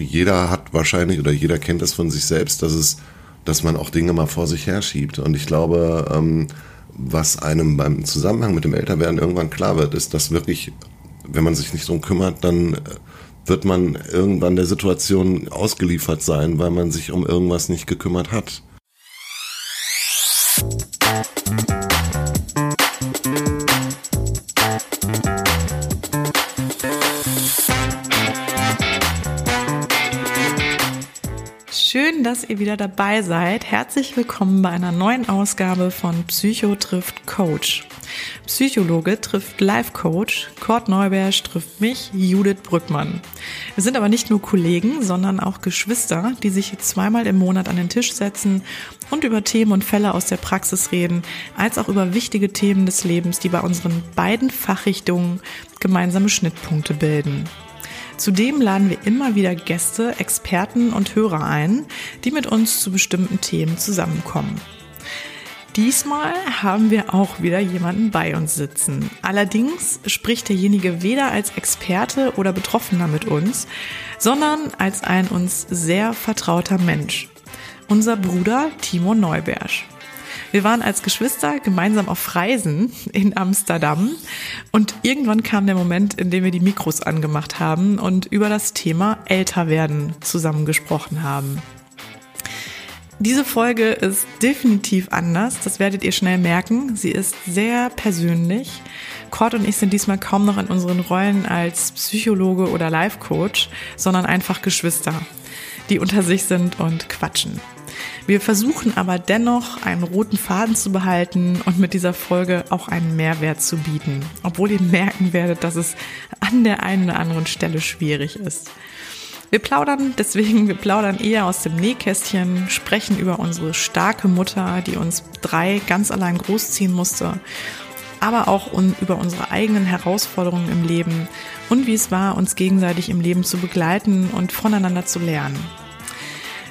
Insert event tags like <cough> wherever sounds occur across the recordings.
jeder hat wahrscheinlich oder jeder kennt das von sich selbst, dass es, dass man auch Dinge mal vor sich herschiebt. Und ich glaube, ähm, was einem beim Zusammenhang mit dem Älterwerden irgendwann klar wird, ist, dass wirklich, wenn man sich nicht drum kümmert, dann äh, wird man irgendwann der Situation ausgeliefert sein, weil man sich um irgendwas nicht gekümmert hat. Dass ihr wieder dabei seid. Herzlich willkommen bei einer neuen Ausgabe von Psycho trifft Coach. Psychologe trifft Life Coach, Kurt Neubersch trifft mich, Judith Brückmann. Wir sind aber nicht nur Kollegen, sondern auch Geschwister, die sich zweimal im Monat an den Tisch setzen und über Themen und Fälle aus der Praxis reden, als auch über wichtige Themen des Lebens, die bei unseren beiden Fachrichtungen gemeinsame Schnittpunkte bilden. Zudem laden wir immer wieder Gäste, Experten und Hörer ein, die mit uns zu bestimmten Themen zusammenkommen. Diesmal haben wir auch wieder jemanden bei uns sitzen. Allerdings spricht derjenige weder als Experte oder Betroffener mit uns, sondern als ein uns sehr vertrauter Mensch. Unser Bruder Timo Neubersch. Wir waren als Geschwister gemeinsam auf Reisen in Amsterdam und irgendwann kam der Moment, in dem wir die Mikros angemacht haben und über das Thema Älterwerden zusammengesprochen haben. Diese Folge ist definitiv anders, das werdet ihr schnell merken. Sie ist sehr persönlich. Cord und ich sind diesmal kaum noch in unseren Rollen als Psychologe oder Life Coach, sondern einfach Geschwister, die unter sich sind und quatschen. Wir versuchen aber dennoch einen roten Faden zu behalten und mit dieser Folge auch einen Mehrwert zu bieten, obwohl ihr merken werdet, dass es an der einen oder anderen Stelle schwierig ist. Wir plaudern deswegen, wir plaudern eher aus dem Nähkästchen, sprechen über unsere starke Mutter, die uns drei ganz allein großziehen musste, aber auch über unsere eigenen Herausforderungen im Leben und wie es war, uns gegenseitig im Leben zu begleiten und voneinander zu lernen.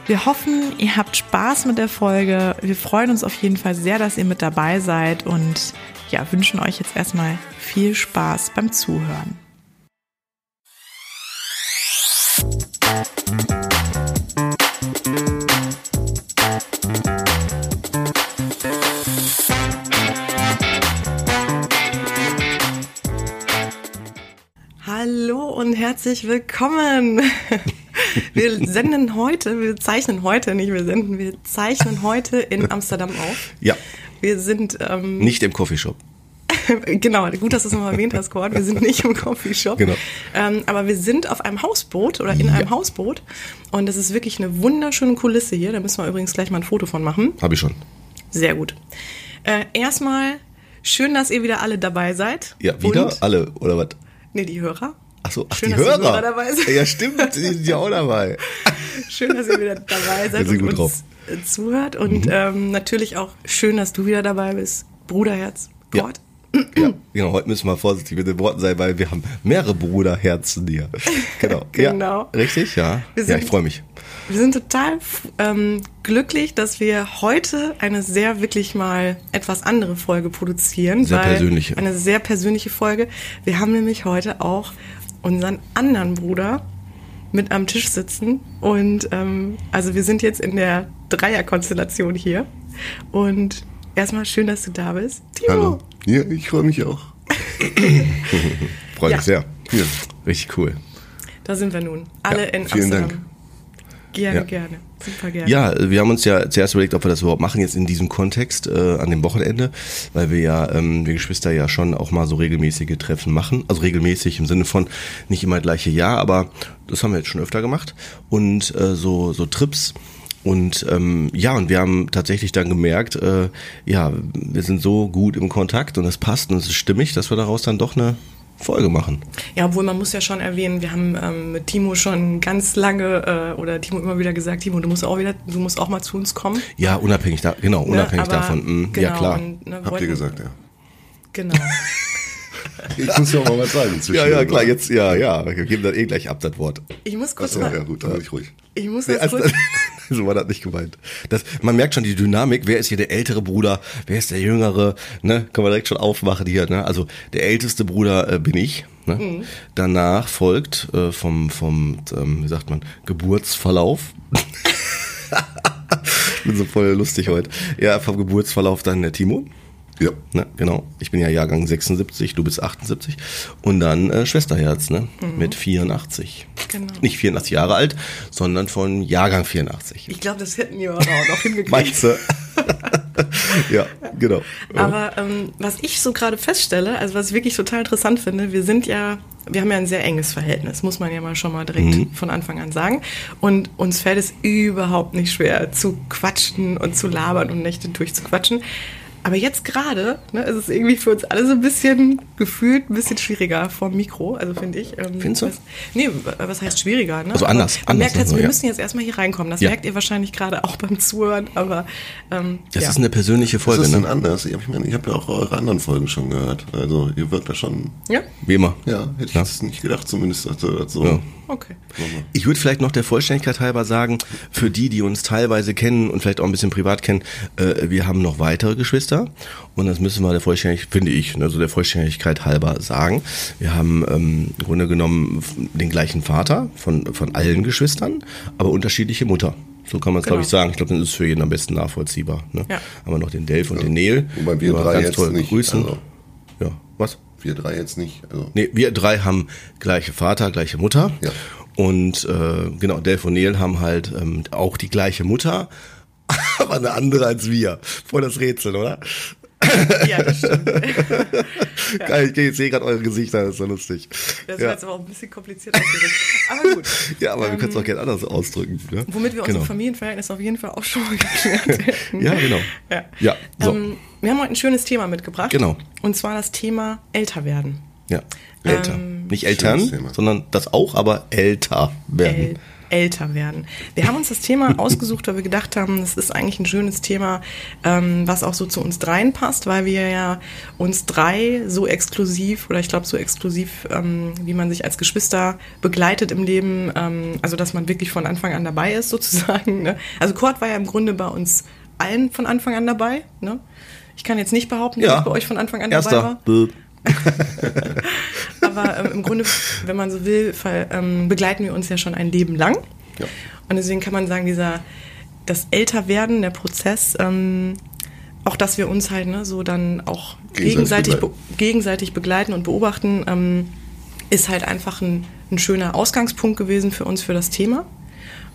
Wir hoffen, ihr habt Spaß mit der Folge. Wir freuen uns auf jeden Fall sehr, dass ihr mit dabei seid und ja, wünschen euch jetzt erstmal viel Spaß beim Zuhören. Hallo und herzlich willkommen. Wir senden heute, wir zeichnen heute, nicht wir senden, wir zeichnen heute in Amsterdam auf. Ja. Wir sind ähm, nicht im Coffeeshop. <laughs> genau, gut, dass du es nochmal erwähnt hast, Cord. Wir sind nicht im Coffeeshop. Genau. Ähm, aber wir sind auf einem Hausboot oder in ja. einem Hausboot. Und das ist wirklich eine wunderschöne Kulisse hier. Da müssen wir übrigens gleich mal ein Foto von machen. Habe ich schon. Sehr gut. Äh, erstmal schön, dass ihr wieder alle dabei seid. Ja, wieder Und, alle, oder was? Nee, die Hörer. Ach so, ach, Schön, die Hörer. Dabei sind. Ja, stimmt, die sind ja auch dabei. <laughs> Schön, dass ihr wieder dabei seid und uns drauf. zuhört. Und mhm. ähm, natürlich auch schön, dass du wieder dabei bist. Bruderherz, Gott. Ja. ja, genau. Heute müssen wir vorsichtig mit den Worten sein, weil wir haben mehrere Bruderherzen hier. Genau. <laughs> genau. Ja, richtig, ja. Sind, ja, ich freue mich. Wir sind total ähm, glücklich, dass wir heute eine sehr wirklich mal etwas andere Folge produzieren. Sehr persönliche. Eine sehr persönliche Folge. Wir haben nämlich heute auch unseren anderen Bruder mit am Tisch sitzen. Und ähm, also wir sind jetzt in der Dreierkonstellation hier. Und erstmal schön, dass du da bist. Timo. Hallo. Ja, ich freue mich auch. <laughs> freue mich ja. sehr. Ja, richtig cool. Da sind wir nun. Alle ja, in vielen Amsterdam. Dank. Gerne, ja. gerne. Super gerne. Ja, wir haben uns ja zuerst überlegt, ob wir das überhaupt machen jetzt in diesem Kontext äh, an dem Wochenende, weil wir ja, ähm, wir Geschwister ja schon auch mal so regelmäßige Treffen machen. Also regelmäßig im Sinne von nicht immer gleiche Jahr, aber das haben wir jetzt schon öfter gemacht. Und äh, so, so Trips. Und ähm, ja, und wir haben tatsächlich dann gemerkt, äh, ja, wir sind so gut im Kontakt und es passt und es ist stimmig, dass wir daraus dann doch eine Folge machen. Ja, obwohl man muss ja schon erwähnen, wir haben ähm, mit Timo schon ganz lange äh, oder Timo immer wieder gesagt, Timo, du musst auch wieder, du musst auch mal zu uns kommen. Ja, unabhängig da, genau, ne, unabhängig ne, davon. Mhm, genau, ja klar. Und, ne, Habt ihr gesagt, ja. Genau. <laughs> ich muss ja auch mal was sagen. <laughs> Ja, ja, klar, jetzt, ja, ja, wir geben dann eh gleich ab das Wort. Ich muss kurz Achso, mal. ja gut, dann bin ich ruhig. Ich muss nee, kurz, <laughs> so war das nicht gemeint. Das, man merkt schon die Dynamik, wer ist hier der ältere Bruder, wer ist der jüngere, ne? Kann man direkt schon aufmachen hier, ne? Also der älteste Bruder äh, bin ich. Ne? Mhm. Danach folgt äh, vom, vom ähm, wie sagt man, Geburtsverlauf. <laughs> bin so voll lustig heute. Ja, vom Geburtsverlauf dann der Timo. Ja. Ne, genau. Ich bin ja Jahrgang 76, du bist 78. Und dann äh, Schwesterherz, ne? Mhm. Mit 84. Genau. Nicht 84 Jahre alt, sondern von Jahrgang 84. Ich glaube, das hätten wir auch noch hingekriegt. Meinst du? <laughs> ja, genau. Aber ähm, was ich so gerade feststelle, also was ich wirklich total interessant finde, wir sind ja, wir haben ja ein sehr enges Verhältnis, muss man ja mal schon mal direkt mhm. von Anfang an sagen. Und uns fällt es überhaupt nicht schwer zu quatschen und zu labern und Nächte durchzuquatschen. Aber jetzt gerade ne, ist es irgendwie für uns alle so ein bisschen gefühlt ein bisschen schwieriger vom Mikro, also finde ich. Ähm, Findest du? Was, nee, was heißt schwieriger? Ne? Also anders. Man anders merkt jetzt, wir ja. müssen jetzt erstmal hier reinkommen. Das ja. merkt ihr wahrscheinlich gerade auch beim Zuhören, aber ähm, Das ja. ist eine persönliche Folge. Das ist ne? anders. Ich, meine, ich habe ja auch eure anderen Folgen schon gehört. Also ihr wirkt da schon. Ja. Wie immer. Ja, hätte ich das nicht gedacht, zumindest also, so. Okay. Ich würde vielleicht noch der Vollständigkeit halber sagen, für die, die uns teilweise kennen und vielleicht auch ein bisschen privat kennen, äh, wir haben noch weitere Geschwister und das müssen wir der Vollständigkeit, finde ich, also der Vollständigkeit halber sagen. Wir haben ähm, im Grunde genommen den gleichen Vater von, von allen Geschwistern, aber unterschiedliche Mutter. So kann man es, genau. glaube ich, sagen. Ich glaube, das ist für jeden am besten nachvollziehbar. Ne? Ja. Haben wir noch den Delf und ja. den Neil. Wobei wir drei ganz jetzt toll nicht. Grüßen. Also. Ja, was? Wir drei jetzt nicht. Also. Nee, wir drei haben gleiche Vater, gleiche Mutter. Ja. Und äh, genau, Delph und Neil haben halt ähm, auch die gleiche Mutter, <laughs> aber eine andere als wir. Voll das Rätsel, oder? ja, das stimmt. <laughs> Geil, ich sehe gerade eure Gesichter, das ist so lustig. Das ist ja. jetzt aber auch ein bisschen kompliziert Aber gut. <laughs> Ja, aber ähm, wir können es auch gerne anders ausdrücken. Ne? Womit wir genau. unser Familienverhältnis auf jeden Fall auch schon mal geklärt hätten. ja, genau. Ja. ja so. Ähm, wir haben heute ein schönes Thema mitgebracht. Genau. Und zwar das Thema älter werden. Ja, älter. Ähm, Nicht Eltern, sondern das auch, aber älter werden. Älter werden. Wir haben uns das Thema <laughs> ausgesucht, weil wir gedacht haben, das ist eigentlich ein schönes Thema, ähm, was auch so zu uns dreien passt, weil wir ja uns drei so exklusiv oder ich glaube so exklusiv, ähm, wie man sich als Geschwister begleitet im Leben, ähm, also dass man wirklich von Anfang an dabei ist <laughs> sozusagen. Ne? Also Kurt war ja im Grunde bei uns allen von Anfang an dabei. Ne? Ich kann jetzt nicht behaupten, dass ich bei euch von Anfang an Erster. dabei war. <laughs> Aber ähm, im Grunde, wenn man so will, ähm, begleiten wir uns ja schon ein Leben lang. Ja. Und deswegen kann man sagen, dieser das Älterwerden, der Prozess, ähm, auch dass wir uns halt ne, so dann auch gegenseitig, gegenseitig, be gegenseitig begleiten und beobachten, ähm, ist halt einfach ein, ein schöner Ausgangspunkt gewesen für uns für das Thema.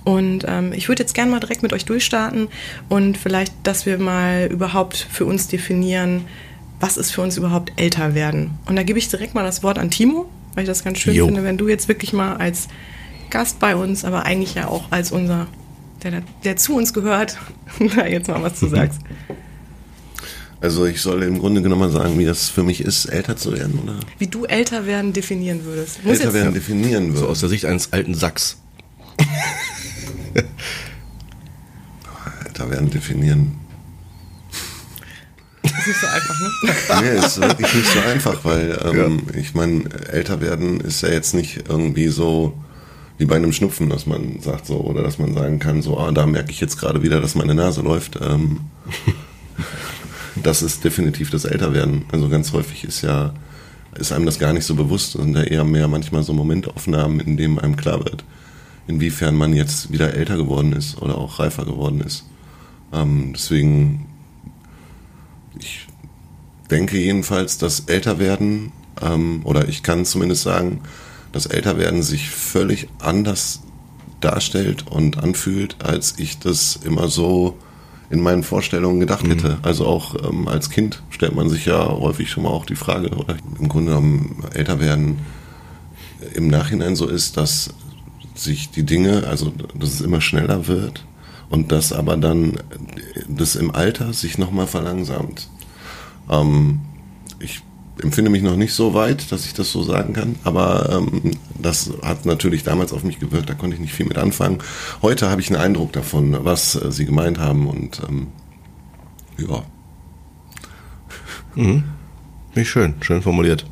Und ähm, ich würde jetzt gerne mal direkt mit euch durchstarten und vielleicht, dass wir mal überhaupt für uns definieren, was ist für uns überhaupt älter werden. Und da gebe ich direkt mal das Wort an Timo, weil ich das ganz schön jo. finde, wenn du jetzt wirklich mal als Gast bei uns, aber eigentlich ja auch als unser, der, der zu uns gehört, <laughs> da jetzt mal was zu sagst. Also ich soll im Grunde genommen mal sagen, wie das für mich ist, älter zu werden, oder? Wie du älter werden definieren würdest. Muss älter werden definieren würdest. So aus der Sicht eines alten Sacks. <laughs> älter werden definieren. Ist nicht so einfach, ne? <laughs> nee, ist wirklich nicht so einfach, weil ähm, ja. ich meine, älter werden ist ja jetzt nicht irgendwie so wie bei einem Schnupfen, dass man sagt so, oder dass man sagen kann, so, ah, da merke ich jetzt gerade wieder, dass meine Nase läuft. Ähm, <laughs> das ist definitiv das Älterwerden. Also ganz häufig ist ja, ist einem das gar nicht so bewusst, und da eher mehr manchmal so Momentaufnahmen, in denen einem klar wird, inwiefern man jetzt wieder älter geworden ist oder auch reifer geworden ist. Ähm, deswegen denke jedenfalls, dass Älterwerden, ähm, oder ich kann zumindest sagen, dass Älterwerden sich völlig anders darstellt und anfühlt, als ich das immer so in meinen Vorstellungen gedacht hätte. Mhm. Also auch ähm, als Kind stellt man sich ja häufig schon mal auch die Frage, oder im Grunde genommen älter werden im Nachhinein so ist, dass sich die Dinge, also dass es immer schneller wird und dass aber dann das im Alter sich nochmal verlangsamt. Ähm, ich empfinde mich noch nicht so weit, dass ich das so sagen kann, aber ähm, das hat natürlich damals auf mich gewirkt, da konnte ich nicht viel mit anfangen. Heute habe ich einen Eindruck davon, was äh, sie gemeint haben und ähm, ja. Mhm. Nicht schön, schön formuliert.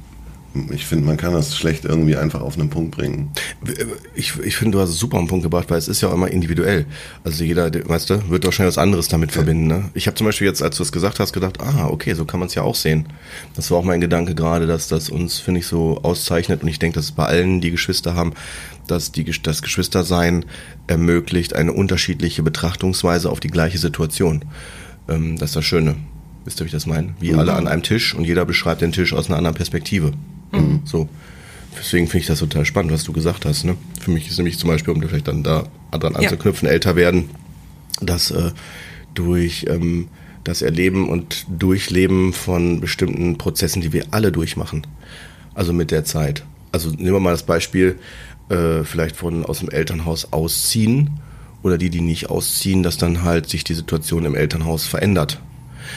Ich finde, man kann das schlecht irgendwie einfach auf einen Punkt bringen. Ich, ich finde, du hast es super auf den Punkt gebracht, weil es ist ja auch immer individuell. Also jeder, weißt du, wird wahrscheinlich was anderes damit ja. verbinden. Ne? Ich habe zum Beispiel jetzt, als du es gesagt hast, gedacht, ah, okay, so kann man es ja auch sehen. Das war auch mein Gedanke gerade, dass das uns, finde ich, so auszeichnet. Und ich denke, dass es bei allen, die Geschwister haben, dass die, das Geschwistersein ermöglicht eine unterschiedliche Betrachtungsweise auf die gleiche Situation. Ähm, das ist das Schöne. Wisst ihr, wie ich das meine? Wie mhm. alle an einem Tisch und jeder beschreibt den Tisch aus einer anderen Perspektive. Mhm. So. Deswegen finde ich das total spannend, was du gesagt hast. Ne? Für mich ist nämlich zum Beispiel, um vielleicht dann da dran anzuknüpfen, ja. älter werden, dass äh, durch ähm, das Erleben und Durchleben von bestimmten Prozessen, die wir alle durchmachen, also mit der Zeit. Also nehmen wir mal das Beispiel, äh, vielleicht von aus dem Elternhaus ausziehen oder die, die nicht ausziehen, dass dann halt sich die Situation im Elternhaus verändert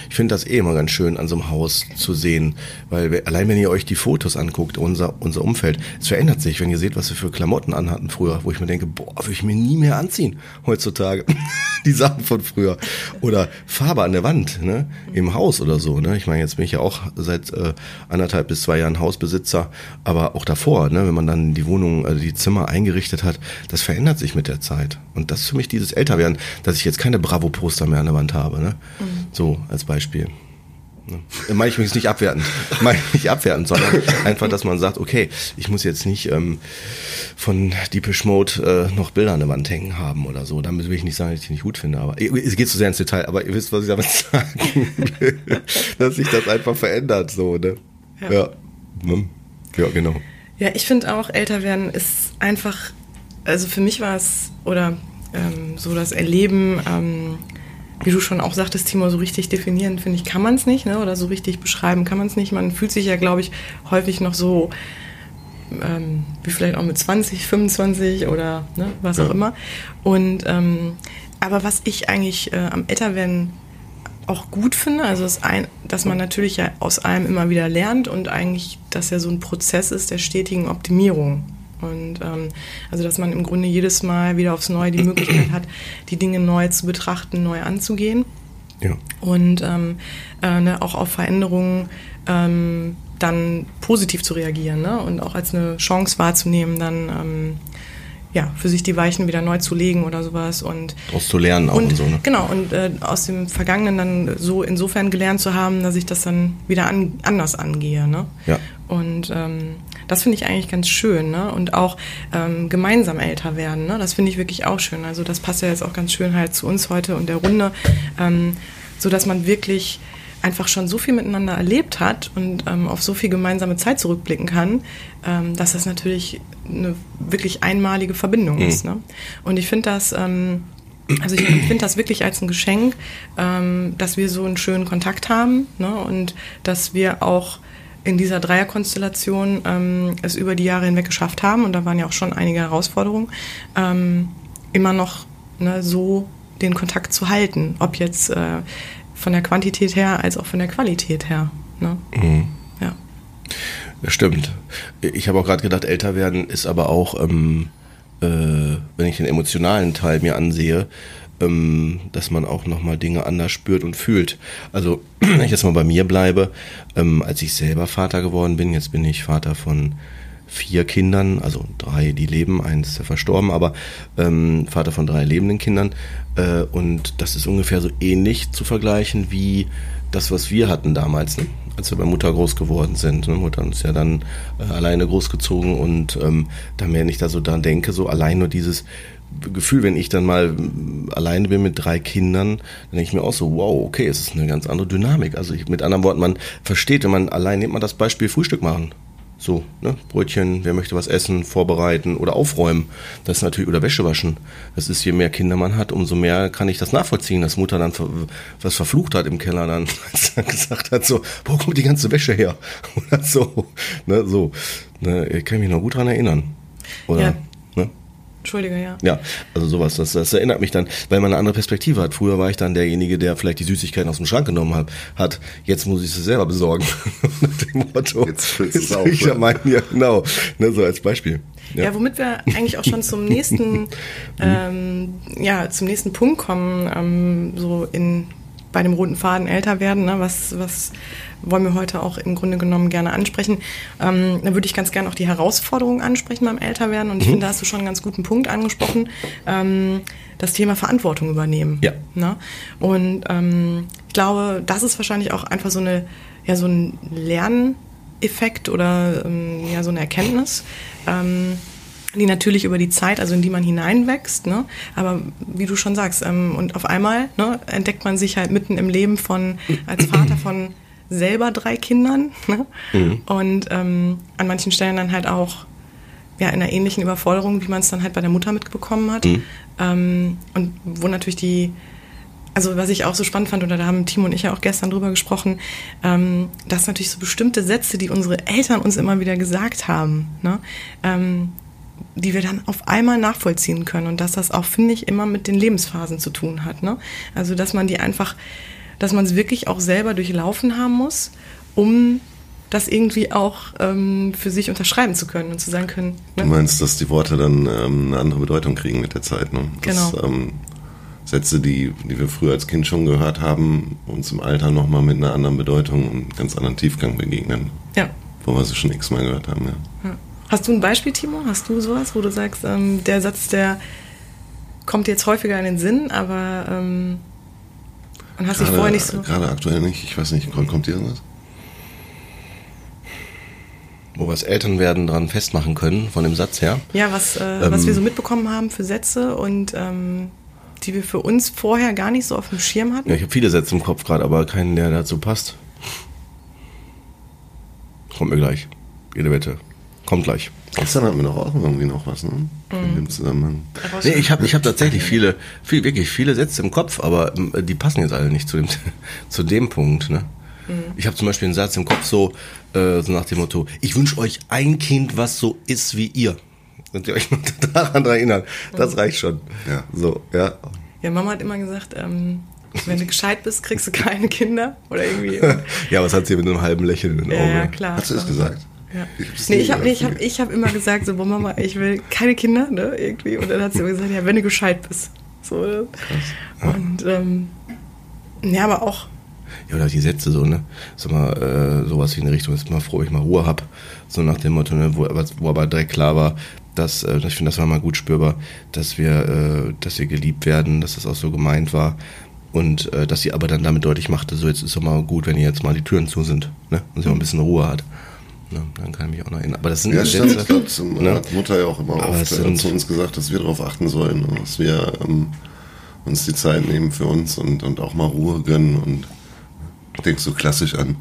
ich finde das eh immer ganz schön an so einem Haus zu sehen, weil allein wenn ihr euch die Fotos anguckt, unser, unser Umfeld, es verändert sich, wenn ihr seht, was wir für Klamotten anhatten früher, wo ich mir denke, boah, würde ich mir nie mehr anziehen heutzutage. <laughs> die Sachen von früher. Oder Farbe an der Wand, ne, im Haus oder so, ne. Ich meine, jetzt bin ich ja auch seit äh, anderthalb bis zwei Jahren Hausbesitzer, aber auch davor, ne, wenn man dann die Wohnung, also die Zimmer eingerichtet hat, das verändert sich mit der Zeit. Und das ist für mich dieses Älterwerden, dass ich jetzt keine Bravo-Poster mehr an der Wand habe, ne. Mhm. So, als Beispiel. Ne? Meine ich mich nicht abwertend. Meine ich nicht abwertend, sondern einfach, dass man sagt, okay, ich muss jetzt nicht ähm, von Deepish Mode äh, noch Bilder an der Wand hängen haben oder so. Damit will ich nicht sagen, dass ich die nicht gut finde. Aber es geht zu sehr ins Detail, aber ihr wisst, was ich damit sagen will. <laughs> dass sich das einfach verändert, so, ne? Ja. Ja, ne? ja genau. Ja, ich finde auch, älter werden ist einfach, also für mich war es, oder ähm, so das Erleben, ähm, wie du schon auch sagtest, Timo, so richtig definieren, finde ich, kann man es nicht, ne? oder so richtig beschreiben kann man es nicht. Man fühlt sich ja, glaube ich, häufig noch so, ähm, wie vielleicht auch mit 20, 25 oder ne, was ja. auch immer. Und ähm, aber was ich eigentlich äh, am Älterwerden auch gut finde, also ist ein, dass man natürlich ja aus allem immer wieder lernt und eigentlich, dass ja so ein Prozess ist der stetigen Optimierung. Und ähm, also, dass man im Grunde jedes Mal wieder aufs Neue die Möglichkeit hat, die Dinge neu zu betrachten, neu anzugehen. Ja. Und ähm, äh, ne, auch auf Veränderungen ähm, dann positiv zu reagieren ne? und auch als eine Chance wahrzunehmen, dann ähm, ja, für sich die Weichen wieder neu zu legen oder sowas und daraus zu lernen auch und, und so ne? genau und äh, aus dem Vergangenen dann so insofern gelernt zu haben, dass ich das dann wieder an, anders angehe ne ja und ähm, das finde ich eigentlich ganz schön, ne? Und auch ähm, gemeinsam älter werden, ne? Das finde ich wirklich auch schön. Also das passt ja jetzt auch ganz schön halt zu uns heute und der Runde, ähm, so dass man wirklich einfach schon so viel miteinander erlebt hat und ähm, auf so viel gemeinsame Zeit zurückblicken kann, ähm, dass das natürlich eine wirklich einmalige Verbindung mhm. ist. Ne? Und ich finde das, ähm, also ich finde das wirklich als ein Geschenk, ähm, dass wir so einen schönen Kontakt haben ne? und dass wir auch in dieser Dreierkonstellation ähm, es über die Jahre hinweg geschafft haben, und da waren ja auch schon einige Herausforderungen, ähm, immer noch ne, so den Kontakt zu halten, ob jetzt äh, von der Quantität her als auch von der Qualität her. Ne? Mhm. Ja. Das stimmt. Ich habe auch gerade gedacht, älter werden ist aber auch, ähm, äh, wenn ich den emotionalen Teil mir ansehe, ähm, dass man auch nochmal Dinge anders spürt und fühlt. Also, <clears throat> wenn ich jetzt mal bei mir bleibe, ähm, als ich selber Vater geworden bin, jetzt bin ich Vater von vier Kindern, also drei, die leben, eins ist ja verstorben, aber ähm, Vater von drei lebenden Kindern. Äh, und das ist ungefähr so ähnlich zu vergleichen wie das, was wir hatten damals, ne? als wir bei Mutter groß geworden sind. Ne? Mutter ist ja dann äh, alleine großgezogen und ähm, da mehr ich da so dran denke, so allein nur dieses, Gefühl, wenn ich dann mal alleine bin mit drei Kindern, dann denke ich mir auch so, wow, okay, es ist eine ganz andere Dynamik. Also ich, mit anderen Worten, man versteht, wenn man allein nimmt man das Beispiel Frühstück machen. So, ne, Brötchen, wer möchte was essen, vorbereiten oder aufräumen. Das ist natürlich, oder Wäsche waschen. Das ist, je mehr Kinder man hat, umso mehr kann ich das nachvollziehen, dass Mutter dann was verflucht hat im Keller dann, <laughs> als er gesagt hat, so, wo kommt die ganze Wäsche her? <laughs> Oder so, ne, so. Ne, ich kann mich noch gut dran erinnern. Oder, ja. Entschuldige, ja. Ja, also sowas, das, das erinnert mich dann, weil man eine andere Perspektive hat. Früher war ich dann derjenige, der vielleicht die Süßigkeiten aus dem Schrank genommen hat. hat. Jetzt muss ich sie selber besorgen. <laughs> Nach dem Motto. Jetzt füllst du es auf. Ja, mein, ja, genau. Ne, so als Beispiel. Ja. ja. womit wir eigentlich auch schon zum nächsten, <laughs> ähm, ja, zum nächsten Punkt kommen, ähm, so in bei dem roten Faden älter werden, ne? was, was wollen wir heute auch im Grunde genommen gerne ansprechen. Ähm, da würde ich ganz gerne auch die Herausforderungen ansprechen beim Älterwerden. Und ich mhm. finde, da hast du schon einen ganz guten Punkt angesprochen. Ähm, das Thema Verantwortung übernehmen. Ja. Ne? Und ähm, ich glaube, das ist wahrscheinlich auch einfach so eine, ja, so ein Lerneffekt oder ähm, ja, so eine Erkenntnis. Die natürlich über die Zeit, also in die man hineinwächst, ne? aber wie du schon sagst, ähm, und auf einmal ne, entdeckt man sich halt mitten im Leben von, als Vater von selber drei Kindern ne? Mhm. und ähm, an manchen Stellen dann halt auch ja, in einer ähnlichen Überforderung, wie man es dann halt bei der Mutter mitbekommen hat. Mhm. Ähm, und wo natürlich die, also was ich auch so spannend fand, oder da haben Timo und ich ja auch gestern drüber gesprochen, ähm, dass natürlich so bestimmte Sätze, die unsere Eltern uns immer wieder gesagt haben, ne, ähm, die wir dann auf einmal nachvollziehen können und dass das auch, finde ich, immer mit den Lebensphasen zu tun hat. Ne? Also dass man die einfach, dass man es wirklich auch selber durchlaufen haben muss, um das irgendwie auch ähm, für sich unterschreiben zu können und zu sagen können. Ne? Du meinst, dass die Worte dann ähm, eine andere Bedeutung kriegen mit der Zeit, ne? Dass, genau. Ähm, Sätze, die, die wir früher als Kind schon gehört haben, uns im Alter nochmal mit einer anderen Bedeutung und ganz anderen Tiefgang begegnen. Ja. Wo wir sie schon x-mal gehört haben, ja. Hast du ein Beispiel, Timo? Hast du sowas, wo du sagst, ähm, der Satz, der kommt jetzt häufiger in den Sinn, aber ähm, und hast dich vorher nicht so. Gerade aktuell nicht, ich weiß nicht, kommt dir irgendwas? Wo wir das Elternwerden dran festmachen können, von dem Satz her. Ja, was, äh, ähm, was wir so mitbekommen haben für Sätze und ähm, die wir für uns vorher gar nicht so auf dem Schirm hatten. Ja, ich habe viele Sätze im Kopf gerade, aber keinen, der dazu passt. Kommt mir gleich. Jede Wette. Kommt gleich. Gestern hatten wir doch auch irgendwie noch was, ne? In mhm. dem Zusammenhang. Nee, ich habe ich hab tatsächlich viele, viel, wirklich viele Sätze im Kopf, aber äh, die passen jetzt alle nicht zu dem, <laughs> zu dem Punkt, ne? Mhm. Ich habe zum Beispiel einen Satz im Kopf so, äh, so nach dem Motto, ich wünsche euch ein Kind, was so ist wie ihr. Könnt ihr euch noch <laughs> daran erinnern? Das mhm. reicht schon. Ja. So, ja. Ja, Mama hat immer gesagt, ähm, wenn du gescheit bist, kriegst du keine Kinder. Oder irgendwie. <laughs> ja, was hat sie mit einem halben Lächeln in den Augen? Ja, klar. Hat sie das gesagt? Ja. Ich nee, ich habe nee, ich hab, ich hab immer gesagt, so, boah, Mama, ich will keine Kinder, ne, irgendwie. Und dann hat sie immer gesagt, ja, wenn du gescheit bist. So, ne? Krass. Und, ähm, ja, aber auch. Ja, oder die Sätze so, ne? Sag mal, äh, sowas wie in Richtung, ist mal froh, ich mal Ruhe hab. So nach dem Motto, ne, wo, wo aber direkt klar war, dass, äh, ich finde, das war mal gut spürbar, dass wir, äh, dass wir geliebt werden, dass das auch so gemeint war. Und äh, dass sie aber dann damit deutlich machte, so jetzt ist doch mal gut, wenn ihr jetzt mal die Türen zu sind, ne? Und sie auch ein bisschen Ruhe hat. Ne, dann kann ich mich auch noch erinnern. Aber das sind ja, stimmt, Sätze, das ne? hat Mutter ja auch immer Aber oft äh, zu uns gesagt, dass wir darauf achten sollen, dass wir ähm, uns die Zeit nehmen für uns und, und auch mal Ruhe gönnen. Und ich denke so klassisch an,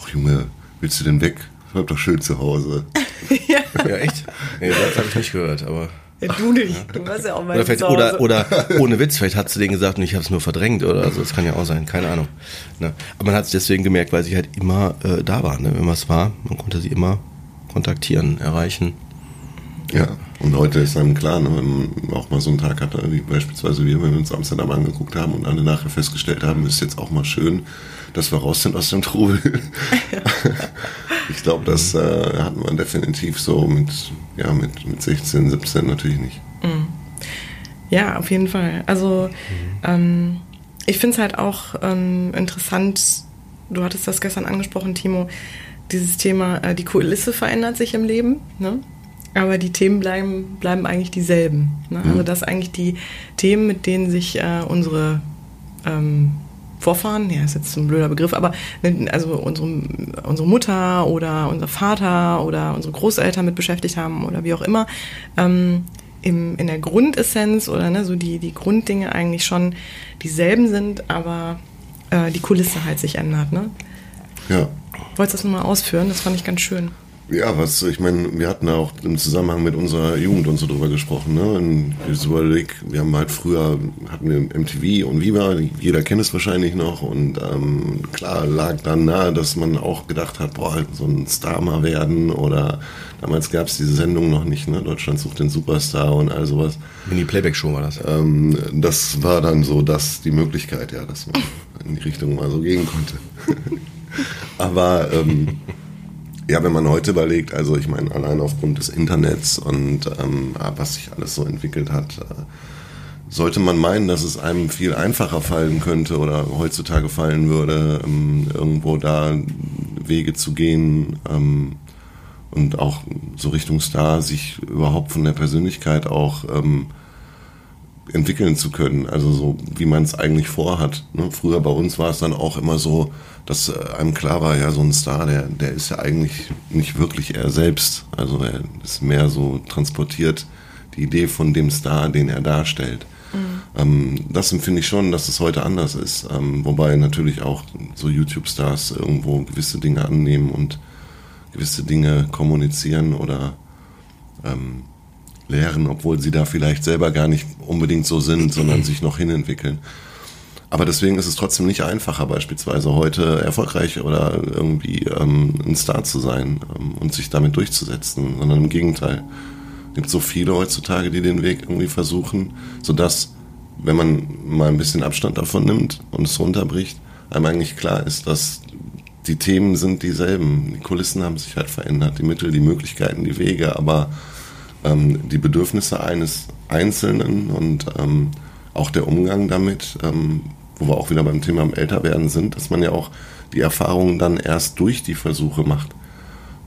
ach Junge, willst du denn weg? Bleib doch schön zu Hause. <laughs> ja. ja, echt? Nee, das habe ich nicht gehört, aber... Ja, du nicht. Du warst ja auch mal oder, oder, oder, ohne Witz, vielleicht hat sie denen gesagt und ich habe es nur verdrängt oder so. Das kann ja auch sein, keine Ahnung. Ne? Aber man hat es deswegen gemerkt, weil sie halt immer äh, da war. Ne? Wenn was war, man konnte sie immer kontaktieren, erreichen. Ja, und heute ist einem klar, ne, wenn man auch mal so einen Tag hatte, wie beispielsweise wir, wenn wir uns Amsterdam angeguckt haben und alle nachher festgestellt haben, ist jetzt auch mal schön, dass wir raus sind aus dem Trubel. <laughs> ich glaube, das äh, hatten wir definitiv so mit, ja, mit, mit 16, 17 natürlich nicht. Mhm. Ja, auf jeden Fall. Also ähm, ich finde es halt auch ähm, interessant, du hattest das gestern angesprochen, Timo, dieses Thema, äh, die Kulisse verändert sich im Leben, ne? aber die Themen bleiben, bleiben eigentlich dieselben. Ne? Mhm. Also dass eigentlich die Themen, mit denen sich äh, unsere ähm, Vorfahren, ja, ist jetzt ein blöder Begriff, aber also unsere, unsere Mutter oder unser Vater oder unsere Großeltern mit beschäftigt haben oder wie auch immer, ähm, im, in der Grundessenz oder ne, so die, die Grunddinge eigentlich schon dieselben sind, aber äh, die Kulisse halt sich ändert. Ne? Ja. Wolltest du das nochmal ausführen? Das fand ich ganz schön. Ja, was, ich meine, wir hatten auch im Zusammenhang mit unserer Jugend und so drüber gesprochen, ne? Und wir haben halt früher, hatten wir MTV und Viva, jeder kennt es wahrscheinlich noch und ähm, klar lag dann nahe, dass man auch gedacht hat, boah, so ein Star mal werden oder damals gab es diese Sendung noch nicht, ne? Deutschland sucht den Superstar und all sowas. Mini-Playback-Show war das. Ähm, das war dann so, dass die Möglichkeit, ja, dass man in die Richtung mal so gehen konnte. <laughs> Aber ähm, ja, wenn man heute überlegt, also ich meine, allein aufgrund des Internets und ähm, was sich alles so entwickelt hat, äh, sollte man meinen, dass es einem viel einfacher fallen könnte oder heutzutage fallen würde, ähm, irgendwo da Wege zu gehen ähm, und auch so Richtung Star sich überhaupt von der Persönlichkeit auch ähm, entwickeln zu können, also so wie man es eigentlich vorhat. Ne? Früher bei uns war es dann auch immer so, dass äh, einem klar war, ja, so ein Star, der, der ist ja eigentlich nicht wirklich er selbst. Also er ist mehr so transportiert die Idee von dem Star, den er darstellt. Mhm. Ähm, das empfinde ich schon, dass es heute anders ist. Ähm, wobei natürlich auch so YouTube-Stars irgendwo gewisse Dinge annehmen und gewisse Dinge kommunizieren oder ähm, lehren, obwohl sie da vielleicht selber gar nicht unbedingt so sind, <clears throat> sondern sich noch hinentwickeln. Aber deswegen ist es trotzdem nicht einfacher, beispielsweise heute erfolgreich oder irgendwie ähm, ein Star zu sein ähm, und sich damit durchzusetzen, sondern im Gegenteil. Es gibt so viele heutzutage, die den Weg irgendwie versuchen, sodass, wenn man mal ein bisschen Abstand davon nimmt und es runterbricht, einem eigentlich klar ist, dass die Themen sind dieselben. Die Kulissen haben sich halt verändert, die Mittel, die Möglichkeiten, die Wege, aber ähm, die Bedürfnisse eines Einzelnen und ähm, auch der Umgang damit, ähm, wo wir auch wieder beim Thema am Älterwerden sind, dass man ja auch die Erfahrungen dann erst durch die Versuche macht.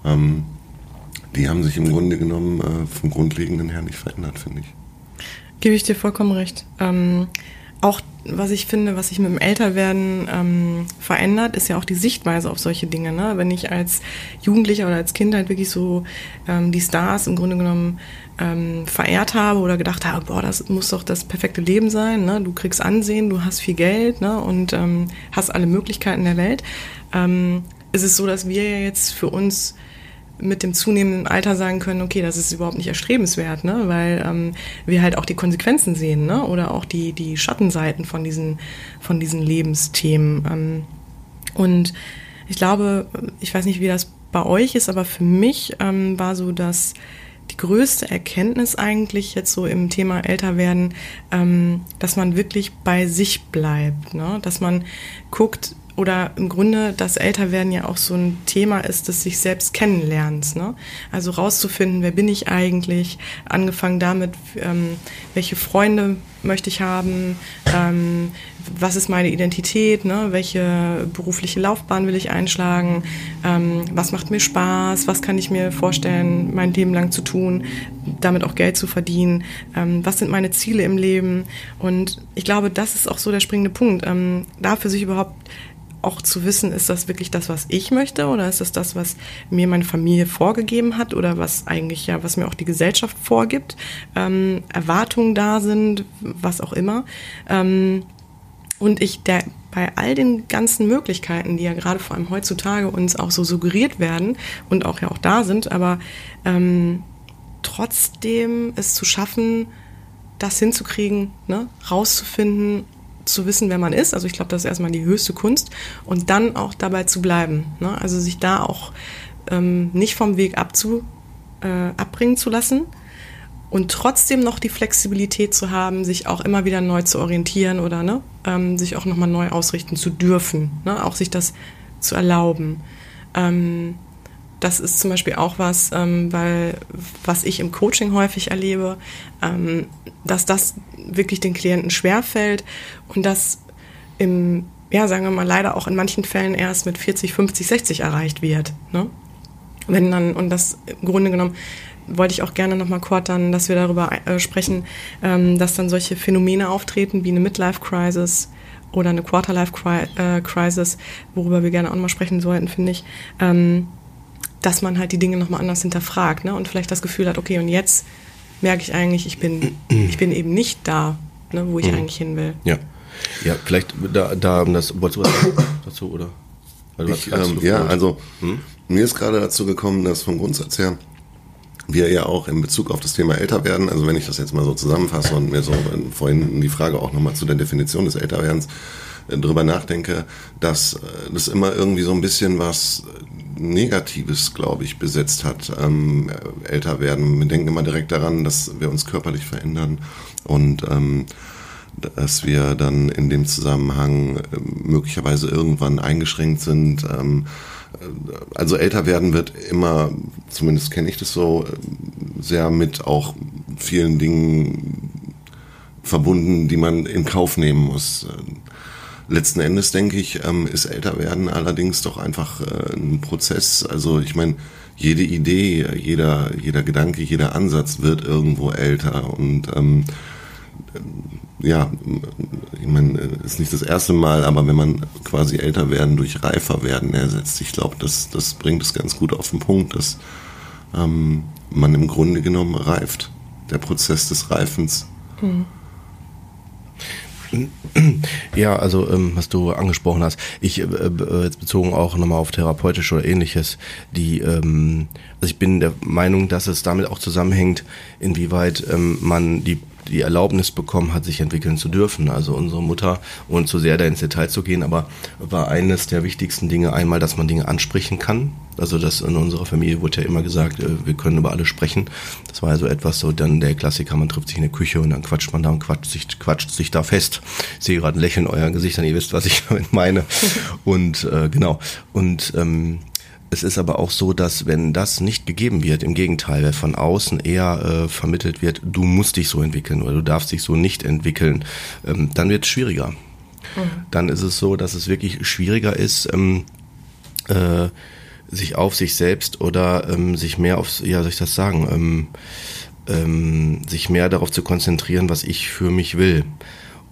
Ähm, die haben sich im Grunde genommen äh, vom Grundlegenden her nicht verändert, finde ich. Gebe ich dir vollkommen recht. Ähm, auch was ich finde, was sich mit dem Älterwerden ähm, verändert, ist ja auch die Sichtweise auf solche Dinge. Ne? Wenn ich als Jugendlicher oder als Kind halt wirklich so ähm, die Stars im Grunde genommen ähm, verehrt habe oder gedacht habe, boah, das muss doch das perfekte Leben sein. Ne? Du kriegst Ansehen, du hast viel Geld ne? und ähm, hast alle Möglichkeiten der Welt. Ähm, ist es so, dass wir ja jetzt für uns mit dem zunehmenden Alter sagen können, okay, das ist überhaupt nicht erstrebenswert, ne? weil ähm, wir halt auch die Konsequenzen sehen ne? oder auch die, die Schattenseiten von diesen, von diesen Lebensthemen. Ähm, und ich glaube, ich weiß nicht, wie das bei euch ist, aber für mich ähm, war so, dass die größte Erkenntnis eigentlich jetzt so im Thema Älterwerden, ähm, dass man wirklich bei sich bleibt, ne? dass man guckt, oder im Grunde das Älterwerden ja auch so ein Thema ist des sich selbst kennenlernens. Ne? Also rauszufinden, wer bin ich eigentlich, angefangen damit, ähm, welche Freunde möchte ich haben, ähm, was ist meine Identität, ne? welche berufliche Laufbahn will ich einschlagen, ähm, was macht mir Spaß, was kann ich mir vorstellen, mein Leben lang zu tun, damit auch Geld zu verdienen, ähm, was sind meine Ziele im Leben. Und ich glaube, das ist auch so der springende Punkt, ähm, da sich überhaupt auch zu wissen, ist das wirklich das, was ich möchte oder ist das das, was mir meine Familie vorgegeben hat oder was eigentlich ja, was mir auch die Gesellschaft vorgibt, ähm, Erwartungen da sind, was auch immer. Ähm, und ich der, bei all den ganzen Möglichkeiten, die ja gerade vor allem heutzutage uns auch so suggeriert werden und auch ja auch da sind, aber ähm, trotzdem es zu schaffen, das hinzukriegen, ne, rauszufinden, zu wissen, wer man ist. Also ich glaube, das ist erstmal die höchste Kunst. Und dann auch dabei zu bleiben. Ne? Also sich da auch ähm, nicht vom Weg abzu, äh, abbringen zu lassen und trotzdem noch die Flexibilität zu haben, sich auch immer wieder neu zu orientieren oder ne, ähm, sich auch nochmal neu ausrichten zu dürfen. Ne? Auch sich das zu erlauben. Ähm, das ist zum Beispiel auch was, ähm, weil was ich im Coaching häufig erlebe, ähm, dass das wirklich den Klienten schwerfällt und das im, ja, sagen wir mal, leider auch in manchen Fällen erst mit 40, 50, 60 erreicht wird. Ne? Wenn dann, und das im Grunde genommen wollte ich auch gerne nochmal quartern, dass wir darüber äh, sprechen, ähm, dass dann solche Phänomene auftreten wie eine Midlife-Crisis oder eine Quarterlife-Crisis, äh, worüber wir gerne auch nochmal sprechen sollten, finde ich. Ähm, dass man halt die Dinge nochmal anders hinterfragt ne? und vielleicht das Gefühl hat, okay, und jetzt merke ich eigentlich, ich bin, <clears throat> ich bin eben nicht da, ne, wo ich mhm. eigentlich hin will. Ja. Ja, vielleicht da, da das wolltest du was <coughs> dazu, oder? Ich, ähm, ja, also hm? mir ist gerade dazu gekommen, dass vom Grundsatz her wir ja auch in Bezug auf das Thema Älterwerden, also wenn ich das jetzt mal so zusammenfasse und mir so vorhin die Frage auch nochmal zu der Definition des Älterwerdens äh, drüber nachdenke, dass äh, das immer irgendwie so ein bisschen was Negatives, glaube ich, besetzt hat. Ähm, älter werden. Wir denken immer direkt daran, dass wir uns körperlich verändern und ähm, dass wir dann in dem Zusammenhang äh, möglicherweise irgendwann eingeschränkt sind. Ähm, äh, also älter werden wird immer, zumindest kenne ich das so, sehr mit auch vielen Dingen verbunden, die man in Kauf nehmen muss. Letzten Endes denke ich, ähm, ist Älterwerden allerdings doch einfach äh, ein Prozess. Also ich meine, jede Idee, jeder, jeder Gedanke, jeder Ansatz wird irgendwo älter und ähm, ja, ich meine, ist nicht das erste Mal, aber wenn man quasi älter werden durch reifer werden ersetzt, ich glaube, das, das bringt es ganz gut auf den Punkt, dass ähm, man im Grunde genommen reift. Der Prozess des Reifens. Mhm. Ja, also ähm, was du angesprochen hast, ich äh, äh, jetzt bezogen auch nochmal auf therapeutisch oder ähnliches, die, ähm, also ich bin der Meinung, dass es damit auch zusammenhängt, inwieweit ähm, man die die Erlaubnis bekommen hat, sich entwickeln zu dürfen. Also unsere Mutter, ohne zu sehr da ins Detail zu gehen, aber war eines der wichtigsten Dinge einmal, dass man Dinge ansprechen kann. Also das in unserer Familie wurde ja immer gesagt, äh, wir können über alles sprechen. Das war ja so etwas, so dann der Klassiker, man trifft sich in der Küche und dann quatscht man da und quatscht sich, quatscht sich da fest. Ich sehe gerade ein Lächeln in euren Gesichtern, ihr wisst, was ich <laughs> damit meine. Und äh, genau. Und ähm, es ist aber auch so, dass wenn das nicht gegeben wird, im Gegenteil, wenn von außen eher äh, vermittelt wird, du musst dich so entwickeln oder du darfst dich so nicht entwickeln, ähm, dann wird es schwieriger. Mhm. Dann ist es so, dass es wirklich schwieriger ist, ähm, äh, sich auf sich selbst oder ähm, sich mehr auf, ja, soll ich das sagen, ähm, ähm, sich mehr darauf zu konzentrieren, was ich für mich will.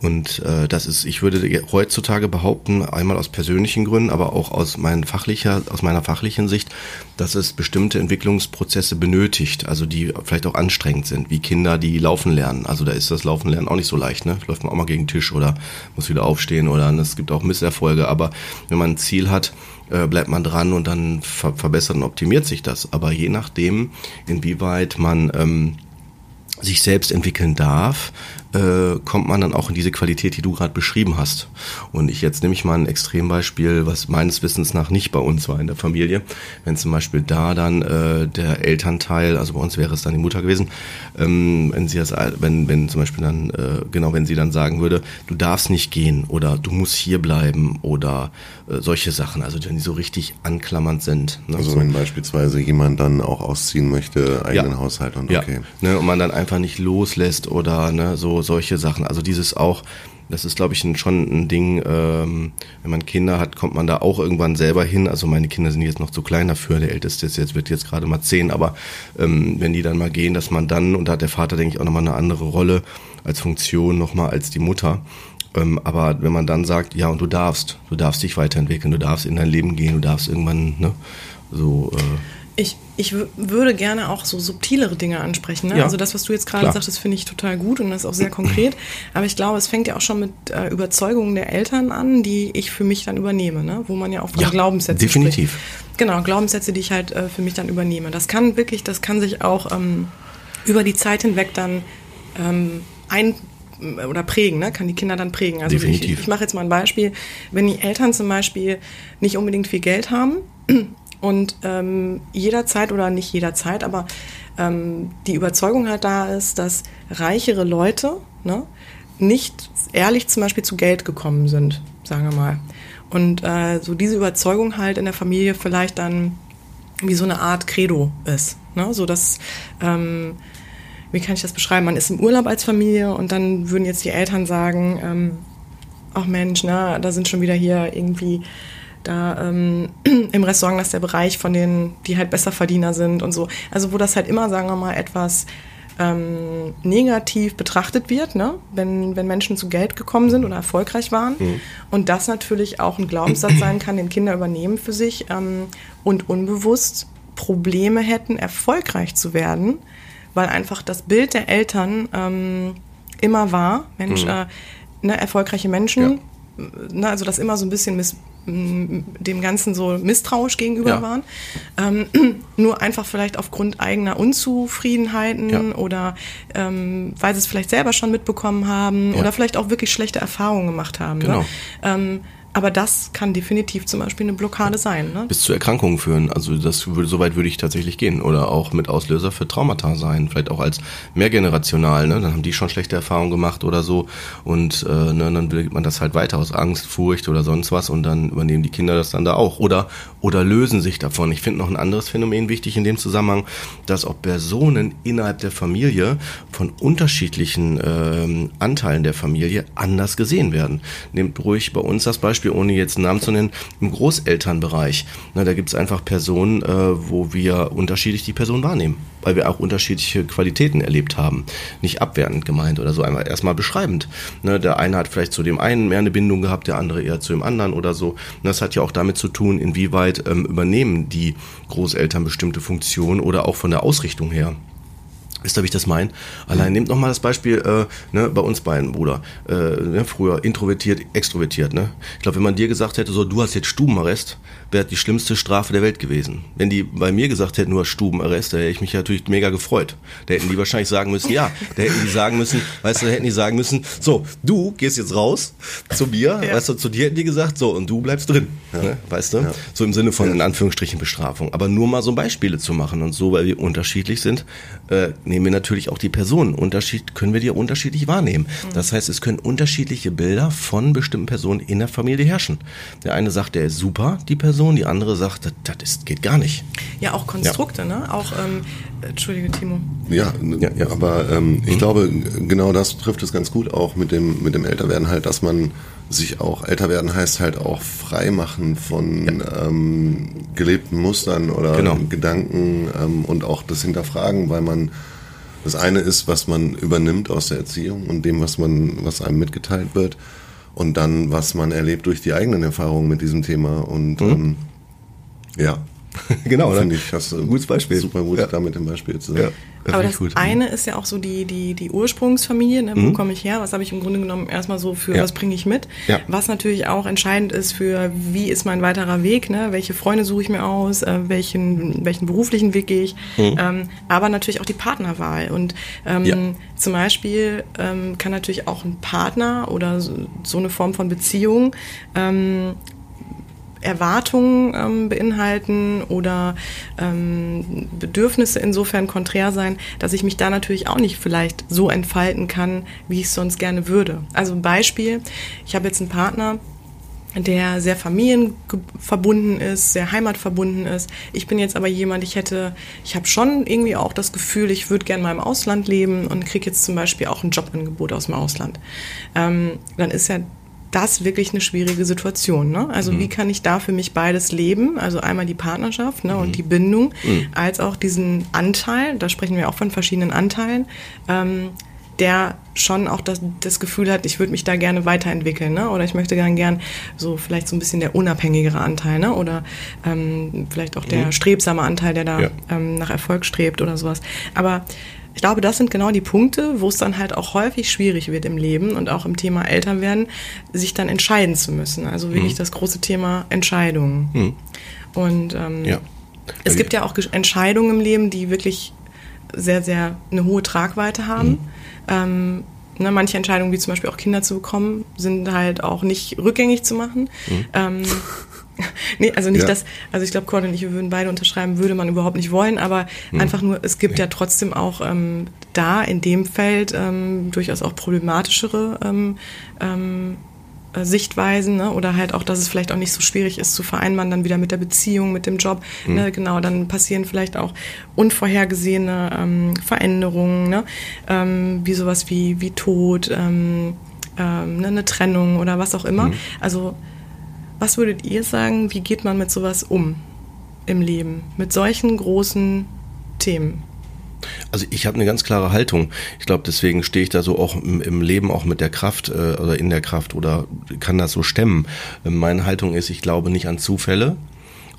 Und äh, das ist, ich würde heutzutage behaupten, einmal aus persönlichen Gründen, aber auch aus, mein fachlicher, aus meiner fachlichen Sicht, dass es bestimmte Entwicklungsprozesse benötigt, also die vielleicht auch anstrengend sind, wie Kinder, die laufen lernen. Also da ist das Laufen lernen auch nicht so leicht, ne? Läuft man auch mal gegen den Tisch oder muss wieder aufstehen oder es gibt auch Misserfolge. Aber wenn man ein Ziel hat, äh, bleibt man dran und dann ver verbessert und optimiert sich das. Aber je nachdem, inwieweit man ähm, sich selbst entwickeln darf, äh, kommt man dann auch in diese Qualität, die du gerade beschrieben hast. Und ich jetzt nehme ich mal ein Extrembeispiel, was meines Wissens nach nicht bei uns war in der Familie. Wenn zum Beispiel da dann äh, der Elternteil, also bei uns wäre es dann die Mutter gewesen, ähm, wenn sie das, wenn, wenn zum Beispiel dann, äh, genau, wenn sie dann sagen würde, du darfst nicht gehen oder du musst hier bleiben oder äh, solche Sachen, also wenn die so richtig anklammernd sind. Ne? Also wenn beispielsweise jemand dann auch ausziehen möchte, eigenen ja. Haushalt und okay. Ja. Ne, und man dann einfach nicht loslässt oder ne, so solche Sachen. Also dieses auch, das ist, glaube ich, ein, schon ein Ding, ähm, wenn man Kinder hat, kommt man da auch irgendwann selber hin. Also meine Kinder sind jetzt noch zu klein dafür, der älteste ist jetzt, wird jetzt gerade mal zehn, aber ähm, wenn die dann mal gehen, dass man dann, und da hat der Vater, denke ich, auch nochmal eine andere Rolle als Funktion nochmal als die Mutter. Ähm, aber wenn man dann sagt, ja, und du darfst, du darfst dich weiterentwickeln, du darfst in dein Leben gehen, du darfst irgendwann, ne, so. Äh, ich, ich würde gerne auch so subtilere Dinge ansprechen. Ne? Ja, also das, was du jetzt gerade sagst, das finde ich total gut und das ist auch sehr konkret. Aber ich glaube, es fängt ja auch schon mit äh, Überzeugungen der Eltern an, die ich für mich dann übernehme, ne? wo man ja auch von ja, Glaubenssätzen definitiv. Spricht. Genau, Glaubenssätze, die ich halt äh, für mich dann übernehme. Das kann wirklich, das kann sich auch ähm, über die Zeit hinweg dann ähm, ein oder prägen, ne? kann die Kinder dann prägen. Also Definitiv. ich, ich mache jetzt mal ein Beispiel. Wenn die Eltern zum Beispiel nicht unbedingt viel Geld haben, und ähm, jederzeit oder nicht jederzeit, aber ähm, die Überzeugung halt da ist, dass reichere Leute ne, nicht ehrlich zum Beispiel zu Geld gekommen sind, sagen wir mal. Und äh, so diese Überzeugung halt in der Familie vielleicht dann wie so eine Art Credo ist. Ne? So dass, ähm, wie kann ich das beschreiben? Man ist im Urlaub als Familie und dann würden jetzt die Eltern sagen, ähm, ach Mensch, na, da sind schon wieder hier irgendwie da ähm, <clears throat> im Restaurant, das ist der Bereich von denen, die halt besser Verdiener sind und so. Also wo das halt immer, sagen wir mal, etwas ähm, negativ betrachtet wird, ne? wenn, wenn Menschen zu Geld gekommen sind oder erfolgreich waren. Mhm. Und das natürlich auch ein Glaubenssatz sein kann, den Kinder übernehmen für sich ähm, und unbewusst Probleme hätten, erfolgreich zu werden, weil einfach das Bild der Eltern ähm, immer war, Mensch, mhm. äh, ne, erfolgreiche Menschen, ja. Ne, also das immer so ein bisschen miss dem Ganzen so misstrauisch gegenüber ja. waren. Ähm, <clears throat> nur einfach vielleicht aufgrund eigener Unzufriedenheiten ja. oder ähm, weil sie es vielleicht selber schon mitbekommen haben ja. oder vielleicht auch wirklich schlechte Erfahrungen gemacht haben. Ne? Genau. Ne? Ähm, Aber das kann definitiv zum Beispiel eine Blockade sein. Ne? Bis zu Erkrankungen führen. Also das würde, so weit würde ich tatsächlich gehen. Oder auch mit Auslöser für Traumata sein. Vielleicht auch als mehrgenerational. Ne? Dann haben die schon schlechte Erfahrungen gemacht oder so. Und äh, ne, dann will man das halt weiter aus Angst, Furcht oder sonst was. Und dann übernehmen die Kinder das dann da auch. Oder, oder lösen sich davon. Ich finde noch ein anderes Phänomen wichtig in dem Zusammenhang, dass auch Personen innerhalb der Familie von unterschiedlichen ähm, Anteilen der Familie anders gesehen werden. Nehmt ruhig bei uns das Beispiel ohne jetzt einen Namen zu nennen, im Großelternbereich. Na, da gibt es einfach Personen, äh, wo wir unterschiedlich die Person wahrnehmen, weil wir auch unterschiedliche Qualitäten erlebt haben. Nicht abwertend gemeint oder so, einfach erstmal beschreibend. Ne, der eine hat vielleicht zu dem einen mehr eine Bindung gehabt, der andere eher zu dem anderen oder so. Und das hat ja auch damit zu tun, inwieweit ähm, übernehmen die Großeltern bestimmte Funktionen oder auch von der Ausrichtung her. Wisst ihr, wie ich das meine? Allein nehmt noch mal das Beispiel äh, ne, bei uns beiden, Bruder. Äh, ne, früher introvertiert, extrovertiert. Ne? Ich glaube, wenn man dir gesagt hätte, so du hast jetzt Stubenarrest, wäre die schlimmste Strafe der Welt gewesen. Wenn die bei mir gesagt hätten, nur Stubenarrest, da hätte ich mich natürlich mega gefreut. Da hätten die wahrscheinlich sagen müssen, ja. Da hätten die sagen müssen, weißt du, da hätten die sagen müssen, so, du gehst jetzt raus zu mir, ja. weißt du, zu dir hätten die gesagt, so, und du bleibst drin. Ja. Ne, weißt du? Ja. So im Sinne von in Anführungsstrichen Bestrafung. Aber nur mal so Beispiele zu machen und so, weil wir unterschiedlich sind, äh, nehmen wir natürlich auch die Personen. Unterschied können wir die unterschiedlich wahrnehmen. Mhm. Das heißt, es können unterschiedliche Bilder von bestimmten Personen in der Familie herrschen. Der eine sagt, der ist super, die Person Person, die andere sagt, das, geht gar nicht. Ja, auch Konstrukte, ja. ne? Auch, ähm, Entschuldige, Timo. Ja, ja, ja. aber ähm, ich mhm. glaube, genau das trifft es ganz gut auch mit dem, mit dem Älterwerden halt, dass man sich auch, älter werden heißt halt auch frei machen von ja. ähm, gelebten Mustern oder genau. Gedanken ähm, und auch das Hinterfragen, weil man das eine ist, was man übernimmt aus der Erziehung und dem, was man, was einem mitgeteilt wird und dann, was man erlebt durch die eigenen Erfahrungen mit diesem Thema. Und mhm. ähm, ja, <laughs> genau, finde ich, hast du ein gutes Beispiel. Super gut, ja. da mit dem Beispiel zu sein. Ja. Das Aber das gut. eine ist ja auch so die, die, die Ursprungsfamilie, ne? wo mhm. komme ich her, was habe ich im Grunde genommen erstmal so für, ja. was bringe ich mit, ja. was natürlich auch entscheidend ist für, wie ist mein weiterer Weg, ne? welche Freunde suche ich mir aus, äh, welchen, welchen beruflichen Weg gehe ich, mhm. ähm, aber natürlich auch die Partnerwahl und ähm, ja. zum Beispiel ähm, kann natürlich auch ein Partner oder so, so eine Form von Beziehung ähm, Erwartungen ähm, beinhalten oder ähm, Bedürfnisse insofern konträr sein, dass ich mich da natürlich auch nicht vielleicht so entfalten kann, wie ich es sonst gerne würde. Also Beispiel, ich habe jetzt einen Partner, der sehr familienverbunden ist, sehr heimatverbunden ist. Ich bin jetzt aber jemand, ich hätte, ich habe schon irgendwie auch das Gefühl, ich würde gerne mal im Ausland leben und kriege jetzt zum Beispiel auch ein Jobangebot aus dem Ausland. Ähm, dann ist ja das wirklich eine schwierige Situation. Ne? Also mhm. wie kann ich da für mich beides leben? Also einmal die Partnerschaft ne, mhm. und die Bindung, mhm. als auch diesen Anteil, da sprechen wir auch von verschiedenen Anteilen, ähm, der schon auch das, das Gefühl hat, ich würde mich da gerne weiterentwickeln, ne? Oder ich möchte gern gern so vielleicht so ein bisschen der unabhängigere Anteil, ne? Oder ähm, vielleicht auch der mhm. strebsame Anteil, der da ja. ähm, nach Erfolg strebt oder sowas. Aber ich glaube, das sind genau die Punkte, wo es dann halt auch häufig schwierig wird im Leben und auch im Thema Elternwerden, sich dann entscheiden zu müssen. Also wirklich mhm. das große Thema Entscheidungen. Mhm. Und ähm, ja. es gibt ja auch Entscheidungen im Leben, die wirklich sehr, sehr eine hohe Tragweite haben. Mhm. Ähm, ne, manche Entscheidungen, wie zum Beispiel auch Kinder zu bekommen, sind halt auch nicht rückgängig zu machen. Mhm. Ähm, <laughs> nee, also nicht ja. das, also ich glaube, Cord und ich, würden beide unterschreiben, würde man überhaupt nicht wollen, aber hm. einfach nur, es gibt ja, ja trotzdem auch ähm, da in dem Feld ähm, durchaus auch problematischere ähm, ähm, äh, Sichtweisen ne? oder halt auch, dass es vielleicht auch nicht so schwierig ist zu vereinbaren dann wieder mit der Beziehung, mit dem Job. Mhm. Ne? Genau, dann passieren vielleicht auch unvorhergesehene ähm, Veränderungen, ne? ähm, wie sowas wie, wie Tod, ähm, ähm, ne? eine Trennung oder was auch immer. Mhm. Also was würdet ihr sagen, wie geht man mit sowas um im Leben, mit solchen großen Themen? Also ich habe eine ganz klare Haltung. Ich glaube, deswegen stehe ich da so auch im, Leben auch mit der Kraft äh, oder in der Kraft oder kann das so stemmen. Meine Haltung ist, ich glaube nicht an Zufälle.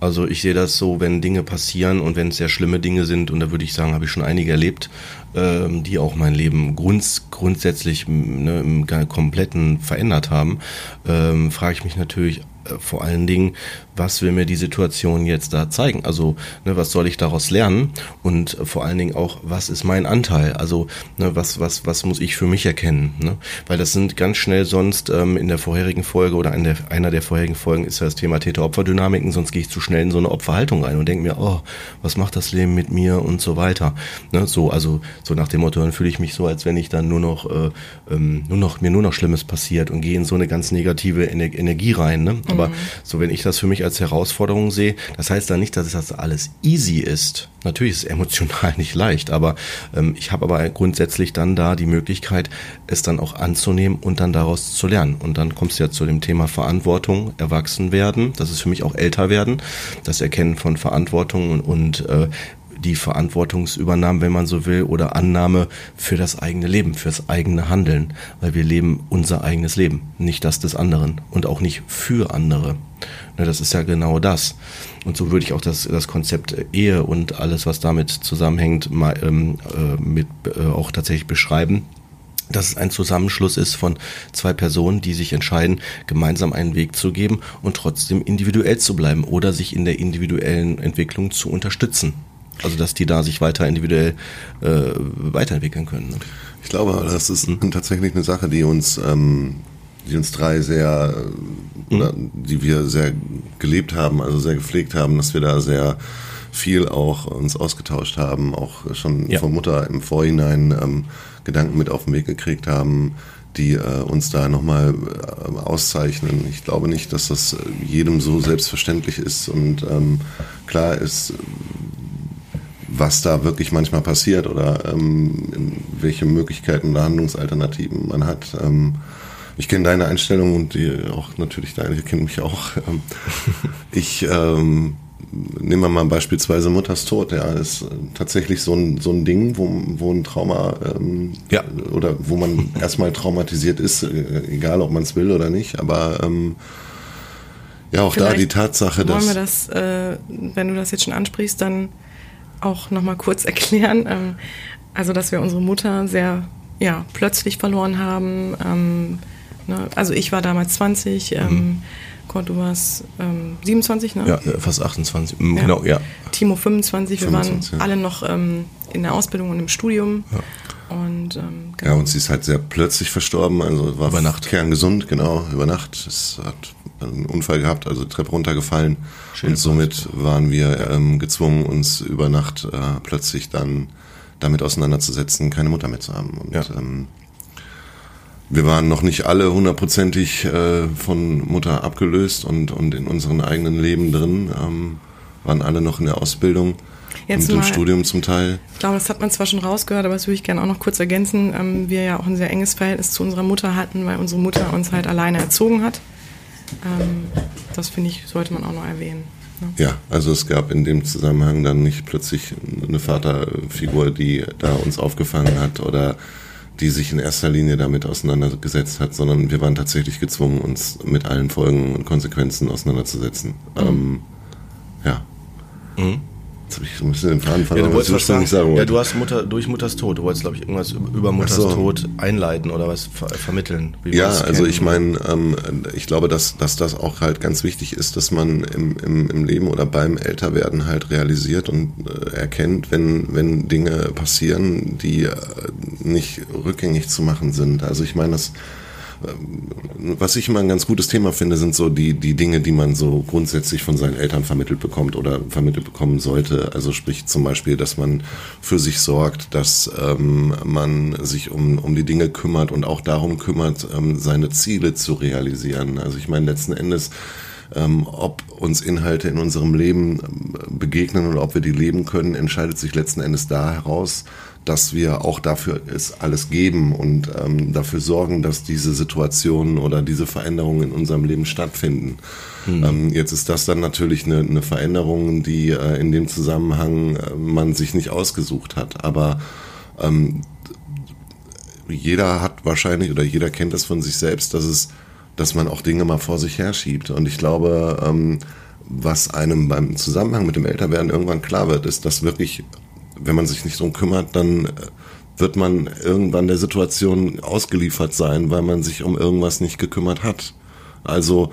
Also ich sehe das so, wenn Dinge passieren und wenn es sehr schlimme Dinge sind, und da würde ich sagen, habe ich schon einige erlebt, ähm, die auch mein Leben grunds grundsätzlich ne, im kompletten verändert haben, ähm, frage ich mich natürlich vor allen Dingen, was will mir die Situation jetzt da zeigen? Also, ne, was soll ich daraus lernen? Und äh, vor allen Dingen auch, was ist mein Anteil? Also, ne, was, was, was muss ich für mich erkennen? Ne? Weil das sind ganz schnell sonst ähm, in der vorherigen Folge oder in der, einer der vorherigen Folgen ist ja das Thema Täter-Opfer-Dynamiken, sonst gehe ich zu schnell in so eine Opferhaltung rein und denke mir, oh, was macht das Leben mit mir und so weiter. Ne? So, also so nach dem Motto, dann fühle ich mich so, als wenn ich dann nur noch, äh, ähm, nur noch, mir nur noch Schlimmes passiert und gehe in so eine ganz negative Ener Energie rein. Ne? Aber mhm. so, wenn ich das für mich als Herausforderung sehe, das heißt dann nicht, dass das alles easy ist. Natürlich ist es emotional <laughs> nicht leicht, aber ähm, ich habe aber grundsätzlich dann da die Möglichkeit, es dann auch anzunehmen und dann daraus zu lernen. Und dann kommst du ja zu dem Thema Verantwortung, erwachsen werden. Das ist für mich auch älter werden, das Erkennen von Verantwortung und, und äh, die Verantwortungsübernahme, wenn man so will, oder Annahme für das eigene Leben, fürs eigene Handeln, weil wir leben unser eigenes Leben, nicht das des anderen und auch nicht für andere. Das ist ja genau das. Und so würde ich auch das, das Konzept Ehe und alles, was damit zusammenhängt, mal, ähm, äh, mit, äh, auch tatsächlich beschreiben dass es ein Zusammenschluss ist von zwei Personen, die sich entscheiden, gemeinsam einen Weg zu geben und trotzdem individuell zu bleiben oder sich in der individuellen Entwicklung zu unterstützen. Also dass die da sich weiter individuell äh, weiterentwickeln können. Ne? Ich glaube, das ist mhm. tatsächlich eine Sache, die uns, ähm, die uns drei sehr, äh, oder mhm. die wir sehr gelebt haben, also sehr gepflegt haben, dass wir da sehr viel auch uns ausgetauscht haben, auch schon ja. von Mutter im Vorhinein ähm, Gedanken mit auf den Weg gekriegt haben, die äh, uns da nochmal äh, auszeichnen. Ich glaube nicht, dass das jedem so selbstverständlich ist und ähm, klar ist, was da wirklich manchmal passiert oder ähm, welche Möglichkeiten oder Handlungsalternativen man hat. Ähm, ich kenne deine Einstellung und die auch natürlich deine, ihr kennt mich auch. Ähm, <laughs> ich ähm, nehme mal beispielsweise Mutters Tod, ja, ist tatsächlich so ein, so ein Ding, wo, wo ein Trauma ähm, ja. oder wo man <laughs> erstmal traumatisiert ist, äh, egal ob man es will oder nicht, aber ähm, ja, auch Vielleicht da die Tatsache, dass. Wollen wir das, äh, wenn du das jetzt schon ansprichst, dann auch nochmal kurz erklären. Ähm, also, dass wir unsere Mutter sehr ja, plötzlich verloren haben. Ähm, ne? Also ich war damals 20, ähm, mhm. Kurt, du warst ähm, 27, ne? Ja, äh, fast 28, mhm, ja. genau, ja. Timo 25, 25 wir waren ja. alle noch ähm, in der Ausbildung und im Studium. Ja. Und, ähm, genau. Ja, und sie ist halt sehr plötzlich verstorben, also war über Nacht. kerngesund, genau, über Nacht. Es hat einen Unfall gehabt, also Treppe runtergefallen. Schön und somit waren wir ähm, gezwungen, uns über Nacht äh, plötzlich dann damit auseinanderzusetzen, keine Mutter mehr zu haben. Und ja. ähm, wir waren noch nicht alle hundertprozentig äh, von Mutter abgelöst und, und in unserem eigenen Leben drin, ähm, waren alle noch in der Ausbildung. Jetzt und mal, im Studium zum Teil. Ich glaube, das hat man zwar schon rausgehört, aber das würde ich gerne auch noch kurz ergänzen. Ähm, wir ja auch ein sehr enges Verhältnis zu unserer Mutter hatten, weil unsere Mutter uns halt alleine erzogen hat. Ähm, das finde ich, sollte man auch noch erwähnen. Ne? Ja, also es gab in dem Zusammenhang dann nicht plötzlich eine Vaterfigur, die da uns aufgefangen hat oder die sich in erster Linie damit auseinandergesetzt hat, sondern wir waren tatsächlich gezwungen, uns mit allen Folgen und Konsequenzen auseinanderzusetzen. Mhm. Ähm, ja. Mhm. Jetzt habe ich ein bisschen den Faden verloren. Ja, du wolltest was sagen. sagen ja, du hast Mutter durch Mutters Tod. Du wolltest, glaube ich, irgendwas über Mutters so. Tod einleiten oder was ver vermitteln. ja, also ich meine, ähm, ich glaube, dass, dass das auch halt ganz wichtig ist, dass man im, im, im Leben oder beim Älterwerden halt realisiert und äh, erkennt, wenn, wenn Dinge passieren, die äh, nicht rückgängig zu machen sind. Also ich meine, das was ich immer ein ganz gutes Thema finde, sind so die, die Dinge, die man so grundsätzlich von seinen Eltern vermittelt bekommt oder vermittelt bekommen sollte. Also sprich zum Beispiel, dass man für sich sorgt, dass ähm, man sich um, um die Dinge kümmert und auch darum kümmert, ähm, seine Ziele zu realisieren. Also ich meine, letzten Endes ähm, ob uns Inhalte in unserem Leben ähm, begegnen oder ob wir die leben können, entscheidet sich letzten Endes da heraus, dass wir auch dafür es alles geben und ähm, dafür sorgen, dass diese Situationen oder diese Veränderungen in unserem Leben stattfinden. Mhm. Ähm, jetzt ist das dann natürlich eine, eine Veränderung, die äh, in dem Zusammenhang äh, man sich nicht ausgesucht hat. Aber ähm, jeder hat wahrscheinlich oder jeder kennt das von sich selbst, dass es, dass man auch Dinge mal vor sich herschiebt. Und ich glaube, ähm, was einem beim Zusammenhang mit dem Älterwerden irgendwann klar wird, ist, dass wirklich wenn man sich nicht drum kümmert, dann äh, wird man irgendwann der Situation ausgeliefert sein, weil man sich um irgendwas nicht gekümmert hat. Also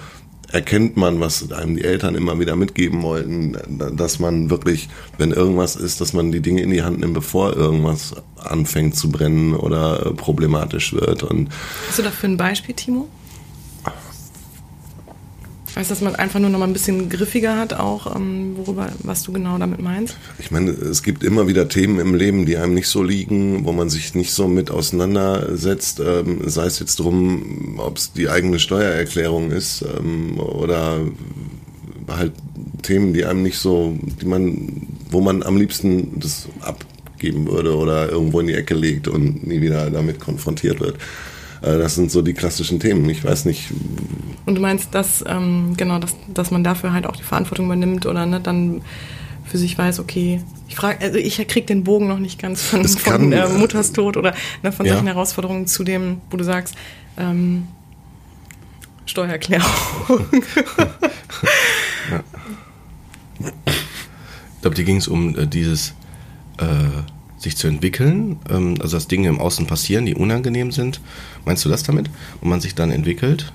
erkennt man, was einem die Eltern immer wieder mitgeben wollten, dass man wirklich, wenn irgendwas ist, dass man die Dinge in die Hand nimmt, bevor irgendwas anfängt zu brennen oder problematisch wird. Und Hast du dafür ein Beispiel, Timo? Heißt, dass man einfach nur noch mal ein bisschen griffiger hat, auch ähm, worüber, was du genau damit meinst? Ich meine, es gibt immer wieder Themen im Leben, die einem nicht so liegen, wo man sich nicht so mit auseinandersetzt, ähm, sei es jetzt drum, ob es die eigene Steuererklärung ist ähm, oder halt Themen, die einem nicht so, die man, wo man am liebsten das abgeben würde oder irgendwo in die Ecke legt und nie wieder damit konfrontiert wird. Äh, das sind so die klassischen Themen. Ich weiß nicht. Und du meinst, dass, ähm, genau, dass, dass man dafür halt auch die Verantwortung übernimmt oder ne, dann für sich weiß, okay, ich frage, also ich krieg den Bogen noch nicht ganz von, Es von kann, äh, äh, Mutters Tod oder ne, von Ja. solchen Herausforderungen zu dem, wo du sagst, ähm, Steuererklärung. <laughs> Ich glaube, dir ging es um äh, dieses äh, sich zu entwickeln, ähm, also dass Dinge im Außen passieren, die unangenehm sind. Meinst du das damit? Und man sich dann entwickelt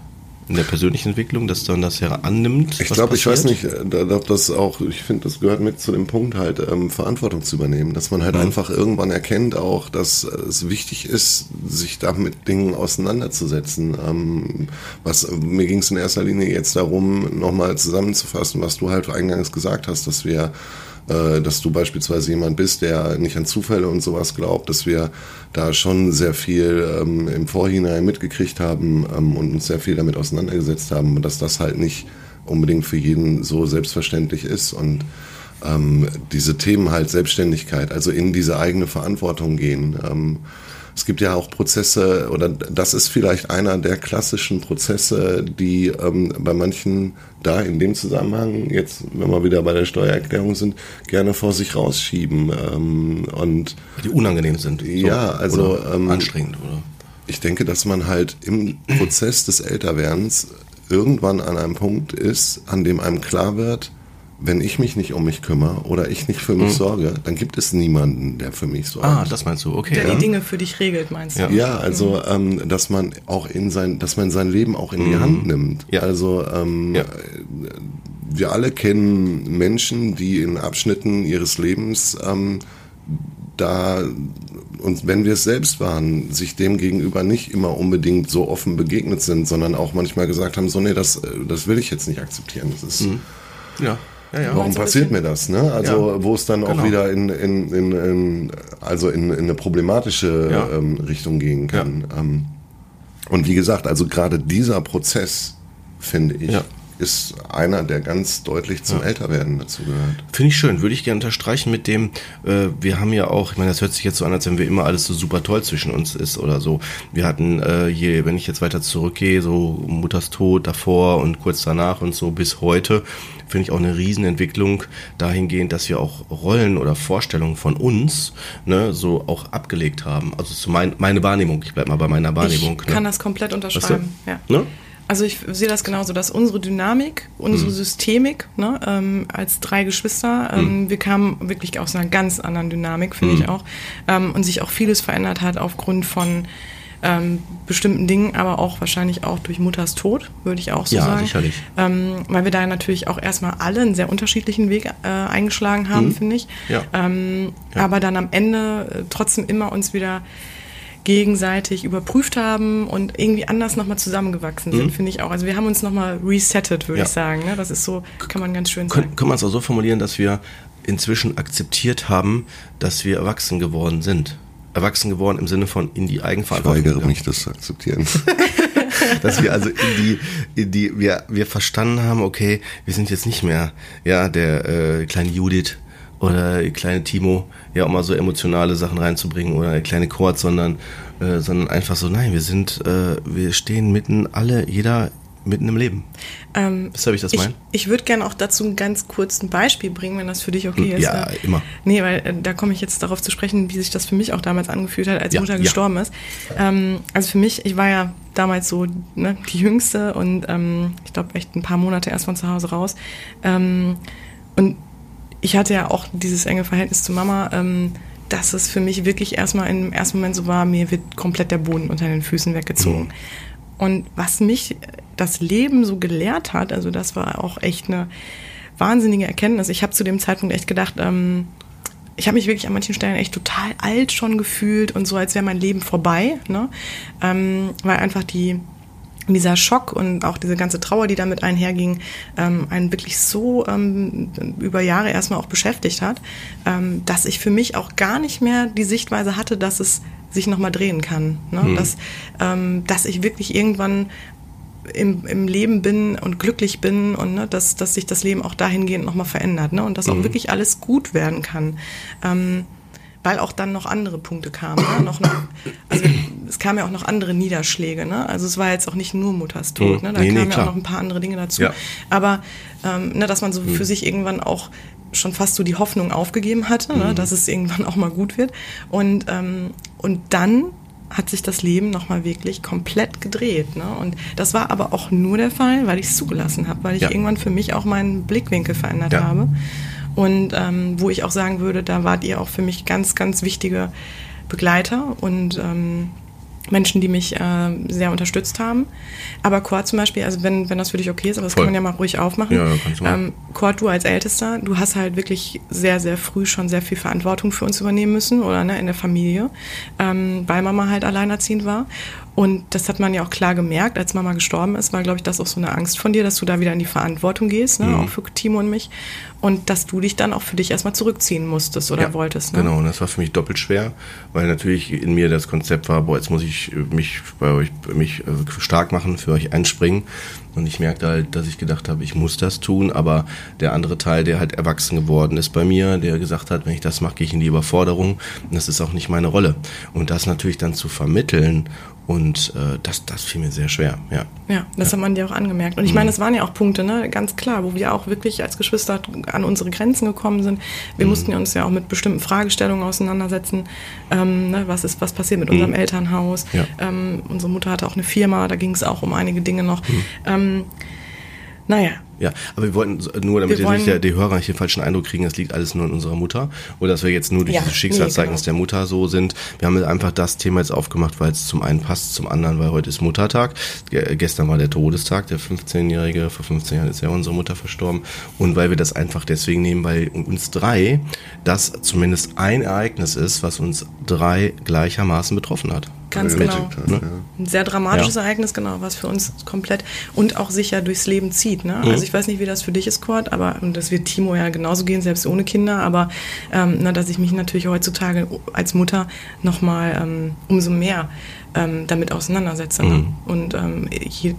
in der persönlichen Entwicklung, dass dann das ja annimmt? Ich glaube, ich weiß nicht, äh, da- ob das auch, ich finde, das gehört mit zu dem Punkt halt, ähm, Verantwortung zu übernehmen, dass man halt Mhm. einfach irgendwann erkennt auch, dass es wichtig ist, sich da mit Dingen auseinanderzusetzen. Ähm, was, mir ging es in erster Linie jetzt darum, nochmal zusammenzufassen, was du halt eingangs gesagt hast, dass wir dass du beispielsweise jemand bist, der nicht an Zufälle und sowas glaubt, dass wir da schon sehr viel ähm, im Vorhinein mitgekriegt haben ähm, und uns sehr viel damit auseinandergesetzt haben dass das halt nicht unbedingt für jeden so selbstverständlich ist und ähm, diese Themen halt Selbstständigkeit, also in diese eigene Verantwortung gehen. Es gibt ja auch Prozesse, oder das ist vielleicht einer der klassischen Prozesse, die ähm, bei manchen da in dem Zusammenhang, jetzt wenn wir wieder bei der Steuererklärung sind, gerne vor sich rausschieben. Ähm, und Die unangenehm sind. So. Ja, also, Oder ähm, anstrengend, oder? ich denke, dass man halt im Prozess des Älterwerdens irgendwann an einem Punkt ist, an dem einem klar wird, wenn ich mich nicht um mich kümmere oder ich nicht für mich sorge, dann gibt es niemanden, der für mich sorgt. Ah, das meinst du, okay. Der ja. die Dinge für dich regelt, meinst du? Ja. Ja, also ähm, dass man auch in sein, dass man sein Leben auch in die Hand nimmt. Ja. Also ähm, Ja. wir alle kennen Menschen, die in Abschnitten ihres Lebens ähm, da und wenn wir es selbst waren, sich dem gegenüber nicht immer unbedingt so offen begegnet sind, sondern auch manchmal gesagt haben, so nee, das, äh, das will ich jetzt nicht akzeptieren. Das ist, Ja, ja, ja. Warum passiert mir das? Ne? Also Ja. wo es dann auch Genau. wieder in, in, in, in also in, in eine problematische Ja. ähm, Richtung gehen kann. Ähm, und wie gesagt, also gerade dieser Prozess, finde ich, Ja. Ist einer, der ganz deutlich zum Älterwerden dazu gehört. Finde ich schön, würde ich gerne unterstreichen mit dem, äh, wir haben ja auch, ich meine, das hört sich jetzt so an, als wenn wir immer alles so super toll zwischen uns ist oder so. Wir hatten äh, hier, wenn ich jetzt weiter zurückgehe, so Mutters Tod davor und kurz danach und so bis heute, finde ich auch eine Riesenentwicklung dahingehend, dass wir auch Rollen oder Vorstellungen von uns ne, so auch abgelegt haben. Also zu mein, meine Wahrnehmung, ich bleib mal bei meiner Wahrnehmung. Ich kann ne? das komplett Weißt unterschreiben. du? Ja. Ne? Also ich sehe das genauso, dass unsere Dynamik, unsere Mhm. Systemik, ne, ähm, als drei Geschwister, ähm, wir kamen wirklich aus einer ganz anderen Dynamik, finde Mhm. ich auch, ähm, und sich auch vieles verändert hat aufgrund von ähm, bestimmten Dingen, aber auch wahrscheinlich auch durch Mutters Tod, würde ich auch so Ja, sagen. sicherlich. Ähm, weil wir da natürlich auch erstmal alle einen sehr unterschiedlichen Weg äh, eingeschlagen haben, finde ich. Mhm. Ja. Ähm, Aber dann am Ende äh, trotzdem immer uns wieder gegenseitig überprüft haben und irgendwie anders nochmal zusammengewachsen sind, finde ich auch. Also wir haben uns nochmal resettet, würde Mhm. Ja. ich sagen. Ne? Das ist so, kann man ganz schön Können, sagen. kann man es auch so formulieren, dass wir inzwischen akzeptiert haben, dass wir erwachsen geworden sind. Erwachsen geworden im Sinne von in die Ich Eigenverantwortung. weigere gegangen. mich, das zu akzeptieren. <laughs> dass wir also in die, in die, wir, wir verstanden haben, okay, wir sind jetzt nicht mehr, ja, der äh, kleine Judith oder der kleine Timo, ja, um mal so emotionale Sachen reinzubringen oder der kleine Kurt, sondern, äh, sondern einfach so, nein, wir sind, äh, wir stehen mitten alle, jeder mitten im Leben. Ähm, ihr, wie ich das ich meine? ich würde gerne auch dazu ein ganz kurzes Beispiel bringen, wenn das für dich okay ist. Ja, ne? immer. Nee, weil äh, da komme ich jetzt darauf zu sprechen, wie sich das für mich auch damals angefühlt hat, als Ja, Mutter ja. gestorben ist. Ähm, also für mich, ich war ja damals so ne, die Jüngste und ähm, ich glaube echt ein paar Monate erst von zu Hause raus. Ähm, und ich hatte ja auch dieses enge Verhältnis zu Mama, ähm, dass es für mich wirklich erstmal im ersten Moment so war, mir wird komplett der Boden unter den Füßen weggezogen. Und was mich das Leben so gelehrt hat, also das war auch echt eine wahnsinnige Erkenntnis. Ich habe zu dem Zeitpunkt echt gedacht, ähm, ich habe mich wirklich an manchen Stellen echt total alt schon gefühlt und so, als wäre mein Leben vorbei, ne? Ähm, weil einfach die dieser Schock und auch diese ganze Trauer, die damit einherging, ähm, einen wirklich so ähm, über Jahre erstmal auch beschäftigt hat, ähm, dass ich für mich auch gar nicht mehr die Sichtweise hatte, dass es sich nochmal drehen kann. Ne? Mhm. Dass, ähm, dass ich wirklich irgendwann im, im Leben bin und glücklich bin und ne, dass, dass sich das Leben auch dahingehend nochmal verändert ne? und dass auch mhm. wirklich alles gut werden kann. Ähm, weil auch dann noch andere Punkte kamen. Ne? Noch, noch, also es kamen ja auch noch andere Niederschläge. Ne? Also es war jetzt auch nicht nur Mutters Tod. Ne? Da nee, kamen nee, ja auch noch ein paar andere Dinge dazu. Ja. Aber ähm, ne, dass man so mhm. für sich irgendwann auch schon fast so die Hoffnung aufgegeben hatte, ne? Mhm. dass es irgendwann auch mal gut wird. Und, ähm, und dann hat sich das Leben nochmal wirklich komplett gedreht. Ne? Und das war aber auch nur der Fall, weil ich es zugelassen habe, weil ich ja. irgendwann für mich auch meinen Blickwinkel verändert ja. habe. Und ähm, wo ich auch sagen würde, da wart ihr auch für mich ganz, ganz wichtige Begleiter und ähm, Menschen, die mich äh, sehr unterstützt haben. Aber Kurt zum Beispiel, also wenn, wenn das für dich okay ist, aber das Voll. kann man ja mal ruhig aufmachen. Ja, mal. Ähm, Kurt, du als Ältester, du hast halt wirklich sehr, sehr früh schon sehr viel Verantwortung für uns übernehmen müssen oder ne, in der Familie, ähm, weil Mama halt alleinerziehend war. Und das hat man ja auch klar gemerkt, als Mama gestorben ist, war, glaube ich, das auch so eine Angst von dir, dass du da wieder in die Verantwortung gehst, ne? Mhm. auch für Timo und mich. Und dass du dich dann auch für dich erstmal zurückziehen musstest oder ja, wolltest. Ne? Genau, und das war für mich doppelt schwer, weil natürlich in mir das Konzept war, boah, jetzt muss ich mich bei euch mich äh, stark machen, für euch einspringen. Und ich merkte halt, dass ich gedacht habe, ich muss das tun, aber der andere Teil, der halt erwachsen geworden ist bei mir, der gesagt hat, wenn ich das mache, gehe ich in die Überforderung. Und das ist auch nicht meine Rolle. Und das natürlich dann zu vermitteln und äh, das, das fiel mir sehr schwer, ja. Ja, das ja. hat man dir auch angemerkt. Und ich meine, es waren ja auch Punkte, ne, ganz klar, wo wir auch wirklich als Geschwister an unsere Grenzen gekommen sind. Wir mhm. mussten uns ja auch mit bestimmten Fragestellungen auseinandersetzen. Ähm, ne, was ist, was passiert mit unserem mhm. Elternhaus? Ja. Ähm, unsere Mutter hatte auch eine Firma, da ging es auch um einige Dinge noch. Mhm. Ähm, naja, ja, aber wir wollten nur, damit wir jetzt nicht die Hörer nicht den falschen Eindruck kriegen, es liegt alles nur in unserer Mutter oder dass wir jetzt nur durch ja, dieses Schicksalszeugnis nee, genau. der Mutter so sind. Wir haben einfach das Thema jetzt aufgemacht, weil es zum einen passt, zum anderen, weil heute ist Muttertag. Gestern war der Todestag, der 15-Jährige, vor 15 Jahren ist ja unsere Mutter verstorben und weil wir das einfach deswegen nehmen, weil uns drei das zumindest ein Ereignis ist, was uns drei gleichermaßen betroffen hat. Ganz genau. Hat, ne? Ein sehr dramatisches ja. Ereignis, genau, was für uns komplett und auch sicher durchs Leben zieht. Ne? Mhm. Also ich weiß nicht, wie das für dich ist, Kurt, aber und das wird Timo ja genauso gehen, selbst ohne Kinder, aber ähm, na, dass ich mich natürlich heutzutage als Mutter nochmal ähm, umso mehr ähm, damit auseinandersetze. Ne? Mhm. Ne? Und ähm, je,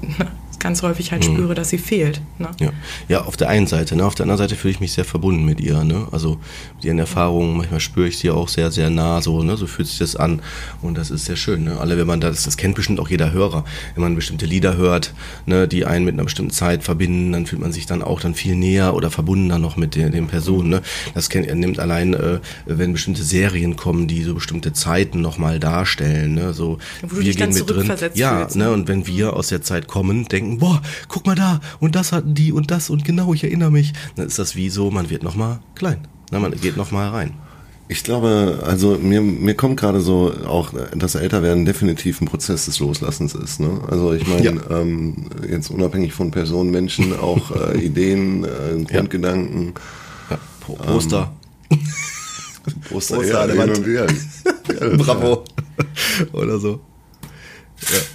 ganz häufig halt mhm. spüre, dass sie fehlt. Ne? Ja. ja, auf der einen Seite. Ne? Auf der anderen Seite fühle ich mich sehr verbunden mit ihr. Ne? Also mit ihren Erfahrungen, manchmal spüre ich sie auch sehr, sehr nah. So, ne? so fühlt sich das an. Und das ist sehr schön. Ne? Alle, wenn man das, das kennt bestimmt auch jeder Hörer, wenn man bestimmte Lieder hört, ne? die einen mit einer bestimmten Zeit verbinden, dann fühlt man sich dann auch dann viel näher oder verbundener noch mit den, den Personen. Ne? Das kennt, er nimmt allein, äh, wenn bestimmte Serien kommen, die so bestimmte Zeiten nochmal darstellen. Ne? So, Wo wir gehen mit drin. Ja, fühlst, ne? und wenn wir aus der Zeit kommen, denken, boah, guck mal da und das hatten die und das und genau, ich erinnere mich. Dann ist das wie so, man wird nochmal klein. Na, man geht nochmal rein. Ich glaube, also mir, mir kommt gerade so auch, dass Älterwerden definitiv ein Prozess des Loslassens ist. Ne? Also ich meine, ja. ähm, jetzt unabhängig von Personen, Menschen, <laughs> auch äh, Ideen, äh, Grundgedanken. Ja. Poster. Ähm, <laughs> Poster, Poster ja, an der Wand. <laughs> Bravo. Oder so. Ja.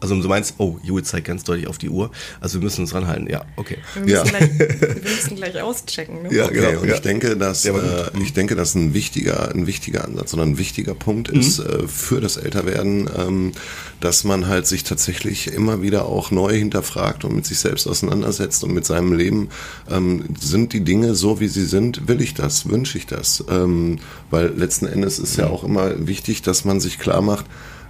Also du meinst, oh, Jule zeigt ganz deutlich auf die Uhr. Also wir müssen uns ranhalten. Ja, okay. Wir müssen, ja. gleich, wir <laughs> müssen gleich auschecken. Ne? Ja, okay, genau. Und ja. ich denke, dass ja, äh, ich denke, dass ein wichtiger, ein wichtiger Ansatz oder ein wichtiger Punkt mhm. ist äh, für das Älterwerden, ähm, dass man halt sich tatsächlich immer wieder auch neu hinterfragt und mit sich selbst auseinandersetzt und mit seinem Leben. Ähm, sind die Dinge so, wie sie sind? Will ich das? Wünsche ich das? Ähm, weil letzten Endes ist ja mhm. auch immer wichtig, dass man sich klar macht,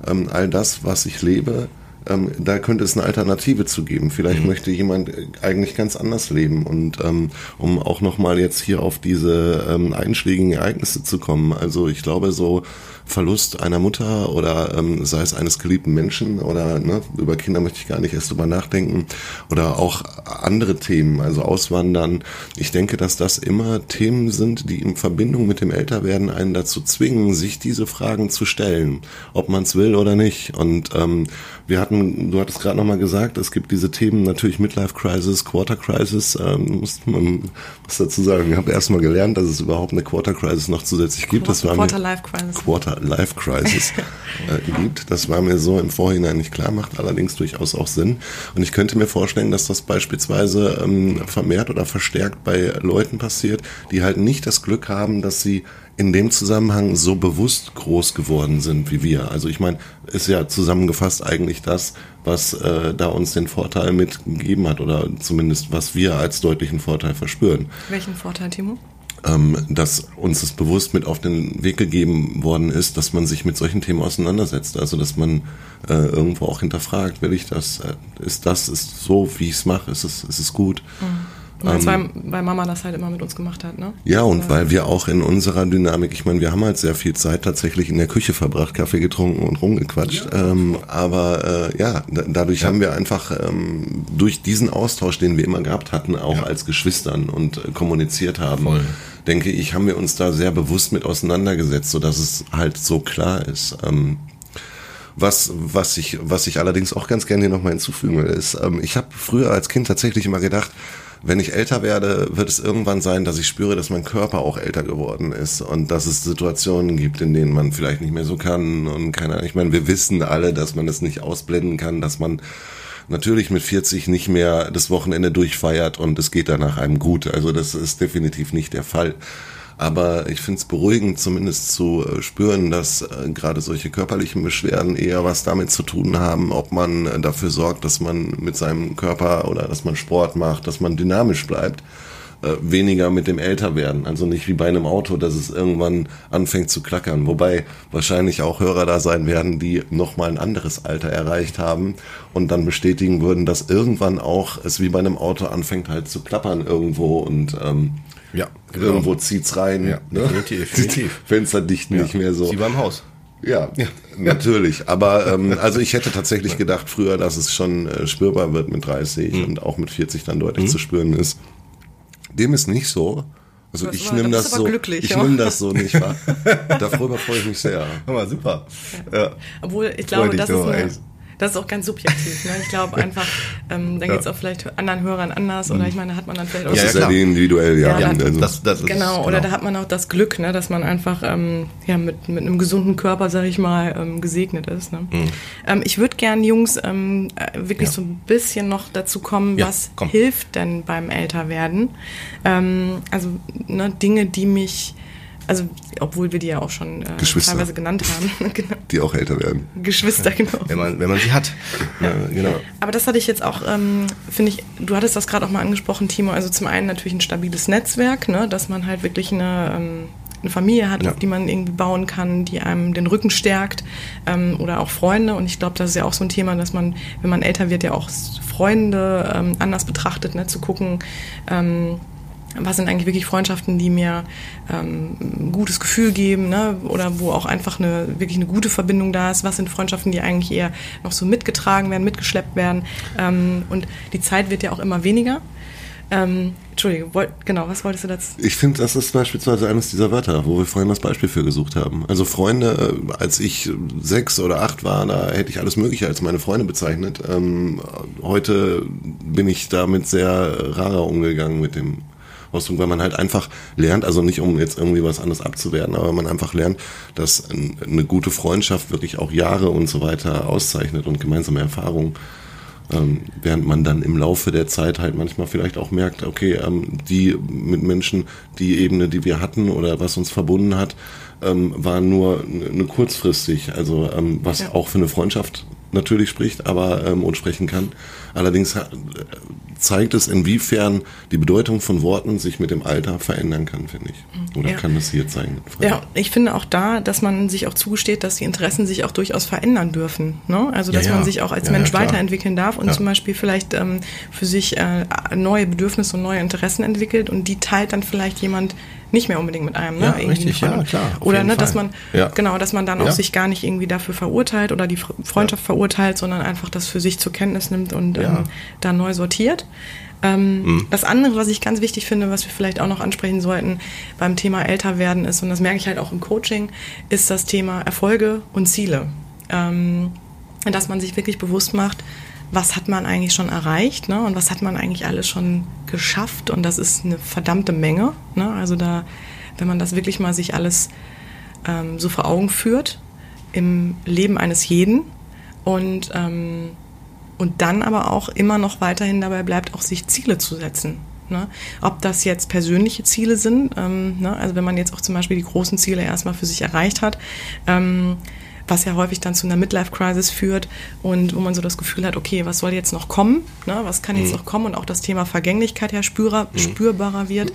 ähm, all das, was ich lebe, ähm, da könnte es eine Alternative zu geben. Vielleicht mhm. möchte jemand äh, eigentlich ganz anders leben. Und ähm, um auch nochmal jetzt hier auf diese ähm, einschlägigen Ereignisse zu kommen. Also ich glaube, so Verlust einer Mutter oder ähm, sei es eines geliebten Menschen oder ne, über Kinder möchte ich gar nicht erst drüber nachdenken oder auch andere Themen, also Auswandern. Ich denke, dass das immer Themen sind, die in Verbindung mit dem Älterwerden einen dazu zwingen, sich diese Fragen zu stellen, ob man es will oder nicht. Und ähm, wir hatten du hattest gerade nochmal gesagt, es gibt diese Themen natürlich Midlife Crisis, Quarter Crisis, ähm, muss man was dazu sagen. Ich habe erst mal gelernt, dass es überhaupt eine Quarter Crisis noch zusätzlich gibt. Das war Quarter Life Crisis. Quarter Life Crisis <laughs> äh, gibt. Das war mir so im Vorhinein nicht klar, macht allerdings durchaus auch Sinn. Und ich könnte mir vorstellen, dass das beispielsweise ähm, vermehrt oder verstärkt bei Leuten passiert, die halt nicht das Glück haben, dass sie in dem Zusammenhang so bewusst groß geworden sind wie wir. Also ich meine, ist ja zusammengefasst eigentlich das, was äh, da uns den Vorteil mitgegeben hat oder zumindest was wir als deutlichen Vorteil verspüren. Welchen Vorteil, Timo? Ähm, dass uns das bewusst mit auf den Weg gegeben worden ist, dass man sich mit solchen Themen auseinandersetzt. Also dass man äh, irgendwo auch hinterfragt, will ich das, äh, ist das, ist so, wie ich es mache, ist es, ist es gut. Mhm. Ähm, weil, weil Mama das halt immer mit uns gemacht hat, ne? Ja, und weil wir auch in unserer Dynamik, ich meine, wir haben halt sehr viel Zeit tatsächlich in der Küche verbracht, Kaffee getrunken und rumgequatscht. Ja. Ähm, aber äh, ja, dadurch ja. haben wir einfach ähm, durch diesen Austausch, den wir immer gehabt hatten, auch ja. als Geschwistern und äh, kommuniziert haben, Voll. denke ich, haben wir uns da sehr bewusst mit auseinandergesetzt, sodass es halt so klar ist. Ähm, was, was, ich, was ich allerdings auch ganz gerne hier nochmal hinzufügen will, ist, ähm, ich habe früher als Kind tatsächlich immer gedacht, wenn ich älter werde, wird es irgendwann sein, dass ich spüre, dass mein Körper auch älter geworden ist und dass es Situationen gibt, in denen man vielleicht nicht mehr so kann und keine Ahnung. Ich meine, wir wissen alle, dass man es nicht ausblenden kann, dass man natürlich mit 40 nicht mehr das Wochenende durchfeiert und es geht danach einem gut. Also das ist definitiv nicht der Fall. Aber ich finde es beruhigend, zumindest zu äh, spüren, dass äh, gerade solche körperlichen Beschwerden eher was damit zu tun haben, ob man äh, dafür sorgt, dass man mit seinem Körper oder dass man Sport macht, dass man dynamisch bleibt weniger mit dem Älterwerden. Also nicht wie bei einem Auto, dass es irgendwann anfängt zu klackern. Wobei wahrscheinlich auch Hörer da sein werden, die nochmal ein anderes Alter erreicht haben und dann bestätigen würden, dass irgendwann auch es wie bei einem Auto anfängt halt zu klappern irgendwo und ähm, ja, genau. irgendwo zieht's rein. Ja, ne? definitiv, definitiv. Fensterdichten ja. nicht mehr so. Wie beim Haus. Ja, ja, natürlich. Aber ähm, <laughs> also ich hätte tatsächlich gedacht früher, dass es schon äh, spürbar wird mit 30 mhm. und auch mit 40 dann deutlich mhm. zu spüren ist. Dem ist nicht so. Also das ich nehme das so, ich nehme das so nicht wahr. Darüber freue ich mich sehr. Hör mal, super. Ja. Obwohl ich glaube, das ist eine, das ist auch ganz subjektiv. Ne? Ich glaube <laughs> einfach, ähm, dann ja. geht es auch vielleicht anderen Hörern anders oder ich meine, da hat man dann vielleicht auch... Das ist ja individuell, ja. ja hat, also das, das genau, ist, oder genau. da hat man auch das Glück, ne, dass man einfach ähm, ja, mit, mit einem gesunden Körper, sag ich mal, ähm, gesegnet ist. Ne? Mhm. Ähm, ich würde gern, Jungs, ähm, äh, wirklich ja. so ein bisschen noch dazu kommen, was komm. hilft denn beim Älterwerden? Ähm, also ne, Dinge, die mich also obwohl wir die ja auch schon äh, teilweise genannt haben. <laughs> genau. Die auch älter werden. Geschwister, genau. Wenn man, wenn man sie hat. Ja. ja genau. Aber das hatte ich jetzt auch, ähm, finde ich, du hattest das gerade auch mal angesprochen, Timo, also zum einen natürlich ein stabiles Netzwerk, ne, dass man halt wirklich eine, ähm, eine Familie hat, ja. auf die man irgendwie bauen kann, die einem den Rücken stärkt ähm, oder auch Freunde. Und ich glaube, das ist ja auch so ein Thema, dass man, wenn man älter wird, ja auch Freunde ähm, anders betrachtet, ne, zu gucken, ähm, was sind eigentlich wirklich Freundschaften, die mir ähm, ein gutes Gefühl geben, ne? oder wo auch einfach eine wirklich eine gute Verbindung da ist. Was sind Freundschaften, die eigentlich eher noch so mitgetragen werden, mitgeschleppt werden. Ähm, und die Zeit wird ja auch immer weniger. Ähm, Entschuldige, wollt, genau, was wolltest du dazu? Ich finde, das ist beispielsweise eines dieser Wörter, wo wir vorhin das Beispiel für gesucht haben. Also Freunde, äh, als ich sechs oder acht war, da hätte ich alles Mögliche als meine Freunde bezeichnet. Ähm, heute bin ich damit sehr rarer umgegangen mit dem Ausdruck, weil man halt einfach lernt, also nicht um jetzt irgendwie was anderes abzuwerten, aber man einfach lernt, dass eine gute Freundschaft wirklich auch Jahre und so weiter auszeichnet und gemeinsame Erfahrungen. Ähm, während man dann im Laufe der Zeit halt manchmal vielleicht auch merkt, okay, ähm, die mit Menschen, die Ebene, die wir hatten oder was uns verbunden hat, ähm, war nur eine kurzfristig, also ähm, was ja. auch für eine Freundschaft natürlich spricht, aber ähm, und sprechen kann. Allerdings äh, zeigt es, inwiefern die Bedeutung von Worten sich mit dem Alter verändern kann, finde ich. Oder ja. kann das hier zeigen? Ja, ich finde auch da, dass man sich auch zugesteht, dass die Interessen sich auch durchaus verändern dürfen. Ne? Also dass ja, ja. man sich auch als Mensch weiterentwickeln darf und zum Beispiel vielleicht ähm, für sich äh, neue Bedürfnisse und neue Interessen entwickelt und die teilt dann vielleicht jemand nicht mehr unbedingt mit einem. Ne? Ja, richtig, ja, klar. Oder ne, dass man, ja. genau, dass man dann auch sich gar nicht irgendwie dafür verurteilt oder die Freundschaft verurteilt, sondern einfach das für sich zur Kenntnis nimmt und ähm, da neu sortiert. Ähm, mhm. Das andere, was ich ganz wichtig finde, was wir vielleicht auch noch ansprechen sollten beim Thema älter werden ist, und das merke ich halt auch im Coaching, ist das Thema Erfolge und Ziele. Ähm, dass man sich wirklich bewusst macht, was hat man eigentlich schon erreicht ne? und was hat man eigentlich alles schon geschafft und das ist eine verdammte Menge. Ne? Also da, wenn man das wirklich mal sich alles ähm, so vor Augen führt im Leben eines jeden und, ähm, und dann aber auch immer noch weiterhin dabei bleibt, auch sich Ziele zu setzen. Ne? Ob das jetzt persönliche Ziele sind, ähm, ne? also wenn man jetzt auch zum Beispiel die großen Ziele erstmal für sich erreicht hat, ähm, was ja häufig dann zu einer Midlife-Crisis führt und wo man so das Gefühl hat, okay, was soll jetzt noch kommen? Ne? Was kann jetzt mhm. noch kommen? Und auch das Thema Vergänglichkeit ja spürer, mhm. spürbarer wird.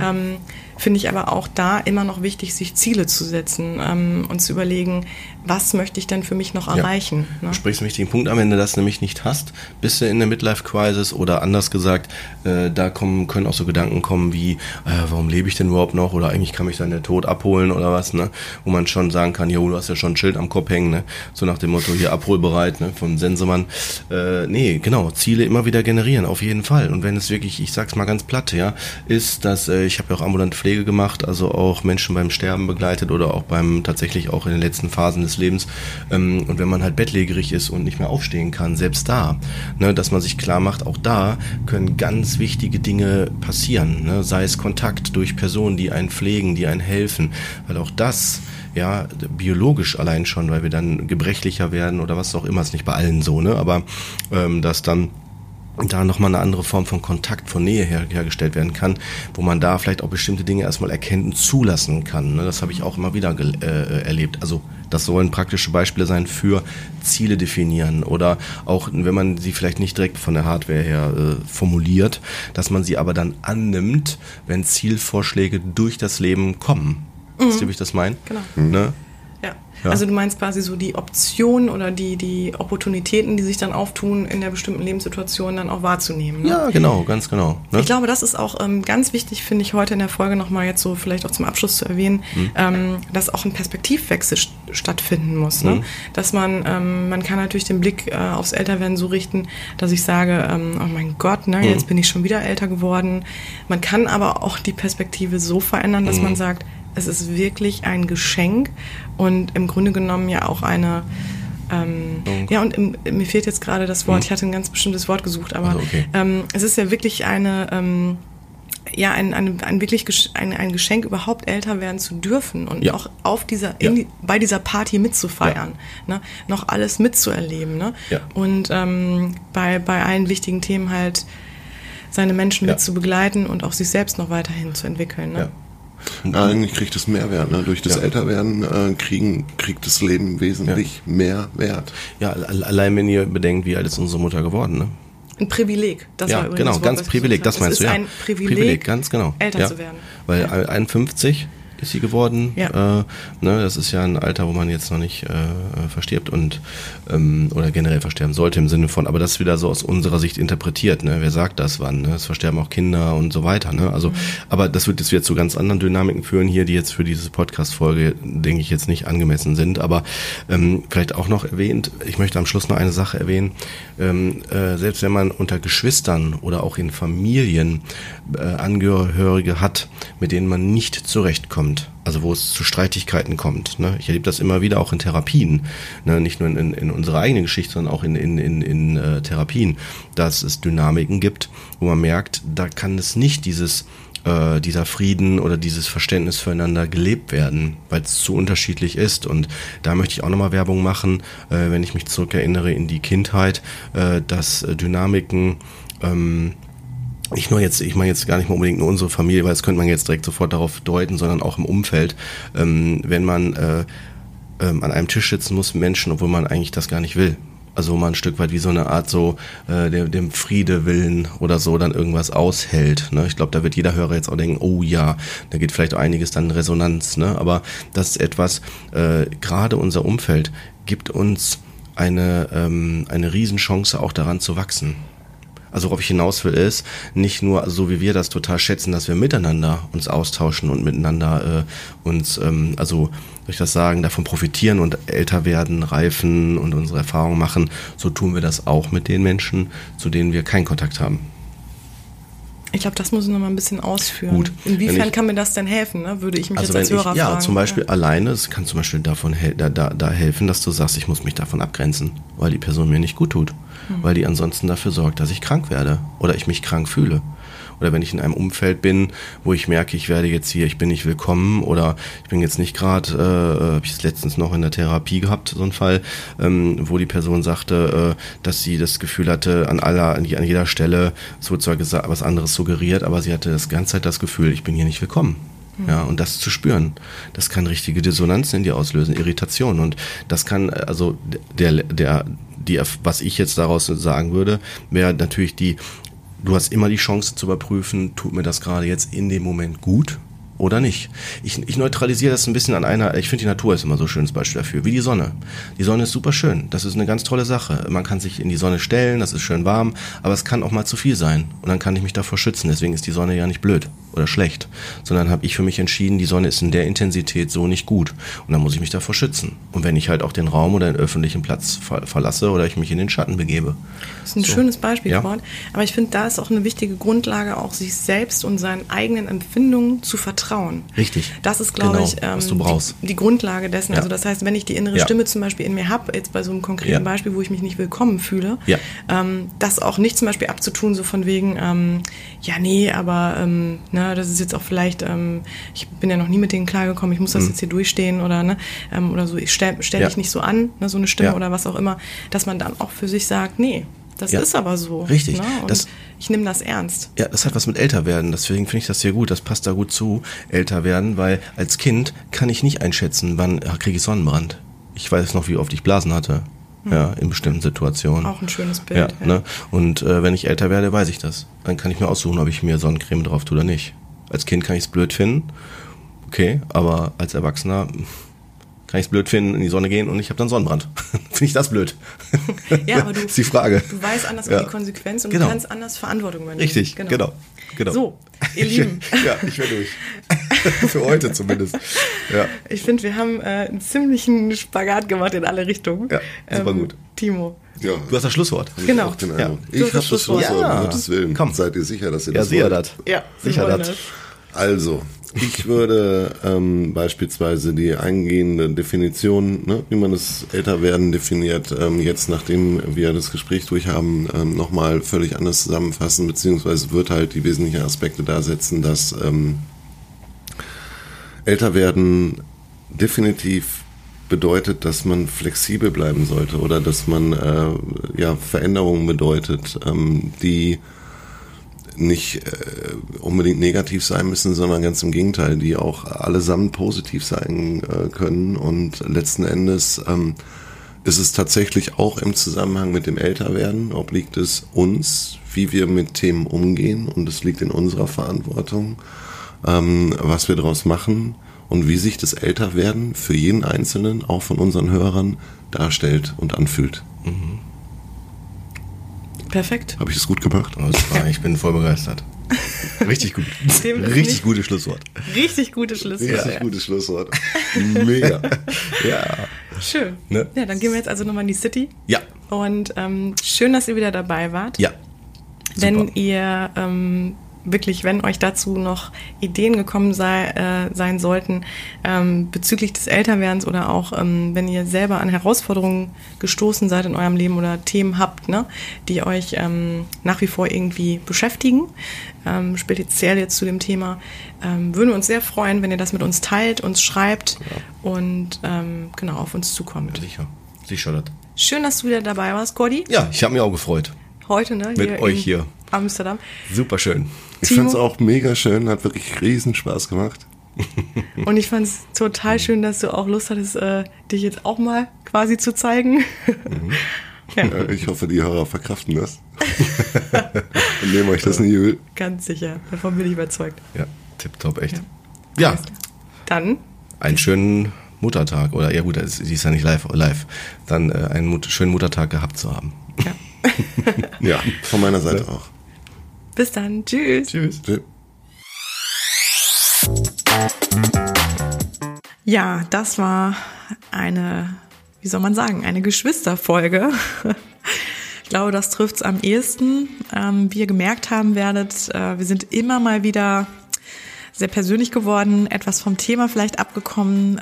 Ähm, finde ich aber auch da immer noch wichtig, sich Ziele zu setzen ähm, und zu überlegen, was möchte ich denn für mich noch erreichen. Ja. Ne? Du sprichst einen wichtigen Punkt an, wenn du das nämlich nicht hast, bist du in der Midlife-Crisis oder anders gesagt, äh, da kommen, können auch so Gedanken kommen wie, äh, warum lebe ich denn überhaupt noch oder eigentlich kann mich dann der Tod abholen oder was, ne? wo man schon sagen kann, jo, du hast ja schon ein Schild am Kopf hängen, ne? so nach dem Motto, hier abholbereit ne? vom Sensemann. Äh, nee, genau, Ziele immer wieder generieren, auf jeden Fall. Und wenn es wirklich, ich sag's mal ganz platt, ja, ist, dass äh, ich habe ja auch ambulante Pflege gemacht, also auch Menschen beim Sterben begleitet oder auch beim tatsächlich auch in den letzten Phasen des Lebens. Ähm, und wenn man halt bettlägerig ist und nicht mehr aufstehen kann, selbst da, ne, dass man sich klar macht, auch da können ganz wichtige Dinge passieren, ne? sei es Kontakt durch Personen, die einen pflegen, die einen helfen, weil auch das ja, biologisch allein schon, weil wir dann gebrechlicher werden oder was auch immer, ist nicht bei allen so, ne, aber ähm, dass dann da nochmal eine andere Form von Kontakt, von Nähe her, hergestellt werden kann, wo man da vielleicht auch bestimmte Dinge erstmal erkennen und zulassen kann. Ne? Das habe ich auch immer wieder äh, erlebt. Also das sollen praktische Beispiele sein für Ziele definieren oder auch, wenn man sie vielleicht nicht direkt von der Hardware her äh, formuliert, dass man sie aber dann annimmt, wenn Zielvorschläge durch das Leben kommen. Mhm. Wisst ihr, wie ich das meine? Genau. Ne? Ja. Also du meinst quasi so die Optionen oder die, die Opportunitäten, die sich dann auftun, in der bestimmten Lebenssituation dann auch wahrzunehmen. Ne? Ja, genau, ganz genau. Ne? Ich glaube, das ist auch ähm, ganz wichtig, finde ich, heute in der Folge nochmal jetzt so vielleicht auch zum Abschluss zu erwähnen, mhm. ähm, dass auch ein Perspektivwechsel st stattfinden muss. Ne? Mhm. Dass man, ähm, man kann natürlich den Blick äh, aufs Älterwerden so richten, dass ich sage, ähm, oh mein Gott, ne, mhm. jetzt bin ich schon wieder älter geworden. Man kann aber auch die Perspektive so verändern, dass mhm. man sagt, es ist wirklich ein Geschenk und im Grunde genommen ja auch eine. Ähm, ja, und im, mir fehlt jetzt gerade das Wort, hm. ich hatte ein ganz bestimmtes Wort gesucht, aber also okay. ähm, es ist ja wirklich eine. Ähm, ja, ein, ein, ein wirklich ein, ein Geschenk, überhaupt älter werden zu dürfen und ja. auch auf dieser, ja. die, bei dieser Party mitzufeiern, ja. ne? noch alles mitzuerleben. Ne? Und ähm, bei, bei allen wichtigen Themen halt seine Menschen mit zu begleiten und auch sich selbst noch weiterhin zu entwickeln. Ne? Ja, eigentlich kriegt es Mehrwert. Ne? Durch das ja. Älterwerden äh, kriegen, kriegt das Leben wesentlich ja. mehr Wert. Ja, allein wenn ihr bedenkt, wie alt ist unsere Mutter geworden, ne? Ein Privileg. Das ja, war genau, das Wort, ganz Privileg, das meinst du, ja. ein Privileg, Privileg, ganz genau. älter ja. zu werden. Weil 51 ist sie geworden. Ja. Äh, ne, das ist ja ein Alter, wo man jetzt noch nicht äh, verstirbt und ähm, oder generell versterben sollte im Sinne von, aber das ist wieder so aus unserer Sicht interpretiert. Ne? Wer sagt das wann? Ne? Es versterben auch Kinder und so weiter. Ne? Also, mhm. aber das wird jetzt wieder zu ganz anderen Dynamiken führen hier, die jetzt für diese Podcast-Folge, denke ich, jetzt nicht angemessen sind. Aber ähm, vielleicht auch noch erwähnt, ich möchte am Schluss noch eine Sache erwähnen. Ähm, äh, selbst wenn man unter Geschwistern oder auch in Familien äh, Angehörige hat, mit denen man nicht zurechtkommt, also wo es zu Streitigkeiten kommt. Ne? Ich erlebe das immer wieder auch in Therapien, ne? nicht nur in, in, in unserer eigenen Geschichte, sondern auch in, in, in, in äh, Therapien, dass es Dynamiken gibt, wo man merkt, da kann es nicht dieses äh, dieser Frieden oder dieses Verständnis füreinander gelebt werden, weil es zu unterschiedlich ist. Und da möchte ich auch nochmal Werbung machen, äh, wenn ich mich zurückerinnere in die Kindheit, äh, dass äh, Dynamiken ähm, nicht nur jetzt, ich meine jetzt gar nicht mal unbedingt nur unsere Familie, weil das könnte man jetzt direkt sofort darauf deuten, sondern auch im Umfeld, ähm, wenn man äh, ähm, an einem Tisch sitzen muss mit Menschen, obwohl man eigentlich das gar nicht will. Also mal ein Stück weit wie so eine Art so äh, dem, dem Friede willen oder so dann irgendwas aushält. Ne? Ich glaube, da wird jeder Hörer jetzt auch denken, oh ja, da geht vielleicht einiges dann in Resonanz. Ne? Aber das ist etwas, äh, gerade unser Umfeld gibt uns eine, ähm, eine Riesenchance auch daran zu wachsen. Also worauf ich hinaus will ist, nicht nur so wie wir das total schätzen, dass wir miteinander uns austauschen und miteinander äh, uns, ähm, also ich das sagen, davon profitieren und älter werden, reifen und unsere Erfahrungen machen, so tun wir das auch mit den Menschen, zu denen wir keinen Kontakt haben. Ich glaube, das muss ich noch mal ein bisschen ausführen. Gut. Inwiefern ich, kann mir das denn helfen? Ne? Würde ich mich also jetzt als Hörer ich, ja, fragen. zum Beispiel ja. alleine, es kann zum Beispiel davon da, da, da helfen, dass du sagst, ich muss mich davon abgrenzen, weil die Person mir nicht gut tut, hm. weil die ansonsten dafür sorgt, dass ich krank werde oder ich mich krank fühle oder wenn ich in einem Umfeld bin, wo ich merke, ich werde jetzt hier, ich bin nicht willkommen oder ich bin jetzt nicht gerade, äh, habe ich es letztens noch in der Therapie gehabt, so ein Fall, ähm, wo die Person sagte, äh, dass sie das Gefühl hatte, an aller, an jeder Stelle, es wurde zwar gesagt, was anderes suggeriert, aber sie hatte das ganze Zeit das Gefühl, ich bin hier nicht willkommen. Mhm. Ja, und das zu spüren, das kann richtige Dissonanzen in dir auslösen, Irritation. Und das kann, also der, der, die, was ich jetzt daraus sagen würde, wäre natürlich die du hast immer die Chance zu überprüfen, tut mir das gerade jetzt in dem Moment gut oder nicht. Ich, ich neutralisiere das ein bisschen an einer, ich finde die Natur ist immer so ein schönes Beispiel dafür, wie die Sonne. Die Sonne ist super schön, das ist eine ganz tolle Sache. Man kann sich in die Sonne stellen, das ist schön warm, aber es kann auch mal zu viel sein und dann kann ich mich davor schützen, deswegen ist die Sonne ja nicht blöd oder schlecht, sondern habe ich für mich entschieden, die Sonne ist in der Intensität so nicht gut und dann muss ich mich davor schützen. Und wenn ich halt auch den Raum oder den öffentlichen Platz ver verlasse oder ich mich in den Schatten begebe. Das ist ein so. schönes Beispiel, ja. Wort. aber ich finde, da ist auch eine wichtige Grundlage, auch sich selbst und seinen eigenen Empfindungen zu vertrauen. Richtig. Das ist, glaube genau, ich, ähm, was du brauchst. Die, die Grundlage dessen. Ja. Also das heißt, wenn ich die innere ja. Stimme zum Beispiel in mir habe, jetzt bei so einem konkreten. Beispiel, wo ich mich nicht willkommen fühle, ähm, das auch nicht zum Beispiel abzutun, so von wegen, ähm, ja, nee, aber ähm, ne, das ist jetzt auch vielleicht, ähm, ich bin ja noch nie mit denen klargekommen, ich muss das jetzt hier durchstehen oder ne, ähm, oder so, ich stelle stell Mhm. Ja. dich nicht so an, ne, so eine Stimme Ja. oder was auch immer, dass man dann auch für sich sagt, nee, das Ja. ist aber so. Richtig. Ne? Das- ich nehme das ernst. Ja, das hat was mit älter werden. Deswegen finde ich das sehr gut. Das passt da gut zu, älter werden, weil als Kind kann ich nicht einschätzen, wann kriege ich Sonnenbrand. Ich weiß noch, wie oft ich Blasen hatte. Ja, in bestimmten Situationen. Auch ein schönes Bild. Ja, ne? Und äh, wenn ich älter werde, weiß ich das. Dann kann ich mir aussuchen, ob ich mir Sonnencreme drauf tue oder nicht. Als Kind kann ich es blöd finden. Okay, aber als Erwachsener kann ich es blöd finden, in die Sonne gehen und ich habe dann Sonnenbrand. <laughs> Finde ich das blöd? <laughs> Ja, aber du, <laughs> ist die Frage. du weißt anders Ja. um die Konsequenz und Genau. du kannst anders Verantwortung übernehmen. Richtig, genau. genau. So, ihr Lieben. ja, ich wäre durch. <laughs> Für heute zumindest. Ja. Ich finde, wir haben äh, einen ziemlichen Spagat gemacht in alle Richtungen. Ähm, Ja, super gut. Timo. Ja, Du hast das Schlusswort. ich genau. Ja. Ich habe das das Schlusswort. Ja. um Gottes Willen. Komm. Seid ihr sicher, dass ihr Ja, das sicher wollt? das. Ja, Sicher das. Also, ich würde ähm, beispielsweise die eingehende Definition, ne, wie man das Älterwerden definiert, ähm, jetzt nachdem wir das Gespräch durchhaben, ähm, nochmal völlig anders zusammenfassen, beziehungsweise wird halt die wesentlichen Aspekte da setzen, dass ähm, Älterwerden definitiv bedeutet, dass man flexibel bleiben sollte oder dass man äh, ja Veränderungen bedeutet, ähm, die nicht äh, unbedingt negativ sein müssen, sondern ganz im Gegenteil, die auch allesamt positiv sein äh, können. Und letzten Endes ähm, ist es tatsächlich auch im Zusammenhang mit dem Älterwerden, obliegt es uns, wie wir mit Themen umgehen. Und es liegt in unserer Verantwortung, ähm, was wir daraus machen und wie sich das Älterwerden für jeden Einzelnen, auch von unseren Hörern, darstellt und anfühlt. Perfekt. Habe ich es gut gemacht? Oh, das war, ich bin voll begeistert. <laughs> Richtig gut. Richtig gutes Schlusswort. Richtig gutes Schlusswort. Richtig ja. gutes Schlusswort. <laughs> Mega. Ja. Schön. Ne? Ja, dann gehen wir jetzt also nochmal in die City. Ja. Und ähm, schön, dass ihr wieder dabei wart. Ja. Wenn Super. ihr ähm, wirklich, wenn euch dazu noch Ideen gekommen sei, äh, sein sollten ähm, bezüglich des Älterwerdens oder auch ähm, wenn ihr selber an Herausforderungen gestoßen seid in eurem Leben oder Themen habt, ne, die euch ähm, nach wie vor irgendwie beschäftigen, ähm, speziell jetzt zu dem Thema, ähm, würden wir uns sehr freuen, wenn ihr das mit uns teilt, uns schreibt und ähm, genau auf uns zukommt. Sicher. Sicher das. Schön, dass du wieder dabei warst, Cordy. Ja, ich habe mich auch gefreut. Heute, ne? Mit euch in hier. Amsterdam. Super schön. Ich fand es auch mega schön, hat wirklich riesen Spaß gemacht. <laughs> Und ich fand es total schön, dass du auch Lust hattest, äh, dich jetzt auch mal quasi zu zeigen. <laughs> ja, Äh, Ich hoffe, die Hörer verkraften das. <laughs> Und nehmen euch das nicht übel. ganz sicher. Davon bin ich überzeugt. Ja, tipptopp, echt. Ja, Dann, einen schönen Muttertag. Oder ja gut, die ist ja nicht live. live. Dann äh, einen Mut schönen Muttertag gehabt zu haben. ja. <laughs> Ja, von meiner Seite auch. bis dann. Tschüss. Tschüss. Tschüss. Ja, das war eine, wie soll man sagen, eine Geschwisterfolge. <laughs> Ich glaube, das trifft es am ehesten. Ähm, wie ihr gemerkt haben werdet, äh, wir sind immer mal wieder sehr persönlich geworden, etwas vom Thema vielleicht abgekommen.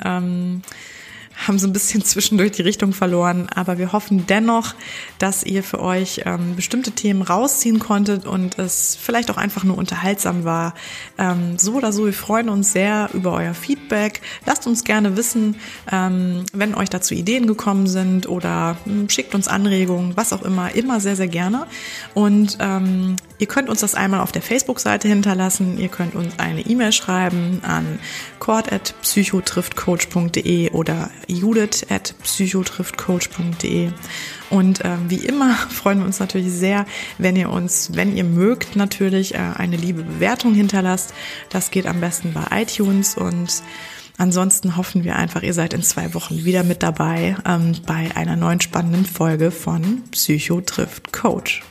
Haben so ein bisschen <laughs> zwischendurch die Richtung verloren, aber wir hoffen dennoch, dass ihr für euch ähm, bestimmte Themen rausziehen konntet und es vielleicht auch einfach nur unterhaltsam war. Ähm, so oder so, wir freuen uns sehr über euer Feedback. Lasst uns gerne wissen, ähm, wenn euch dazu Ideen gekommen sind oder ähm, schickt uns Anregungen, was auch immer, immer sehr, sehr gerne. Und ähm, ihr könnt uns das einmal auf der Facebook-Seite hinterlassen. Ihr könnt uns eine E-Mail schreiben an cord.psychotriftcoach.de oder judith at psychotriftcoach.de. Und äh, wie immer <laughs> freuen wir uns natürlich sehr, wenn ihr uns, wenn ihr mögt, natürlich äh, eine liebe Bewertung hinterlasst. Das geht am besten bei iTunes und Ansonsten hoffen wir einfach, ihr seid in zwei Wochen wieder mit dabei ähm, bei einer neuen spannenden Folge von Psycho trifft Coach.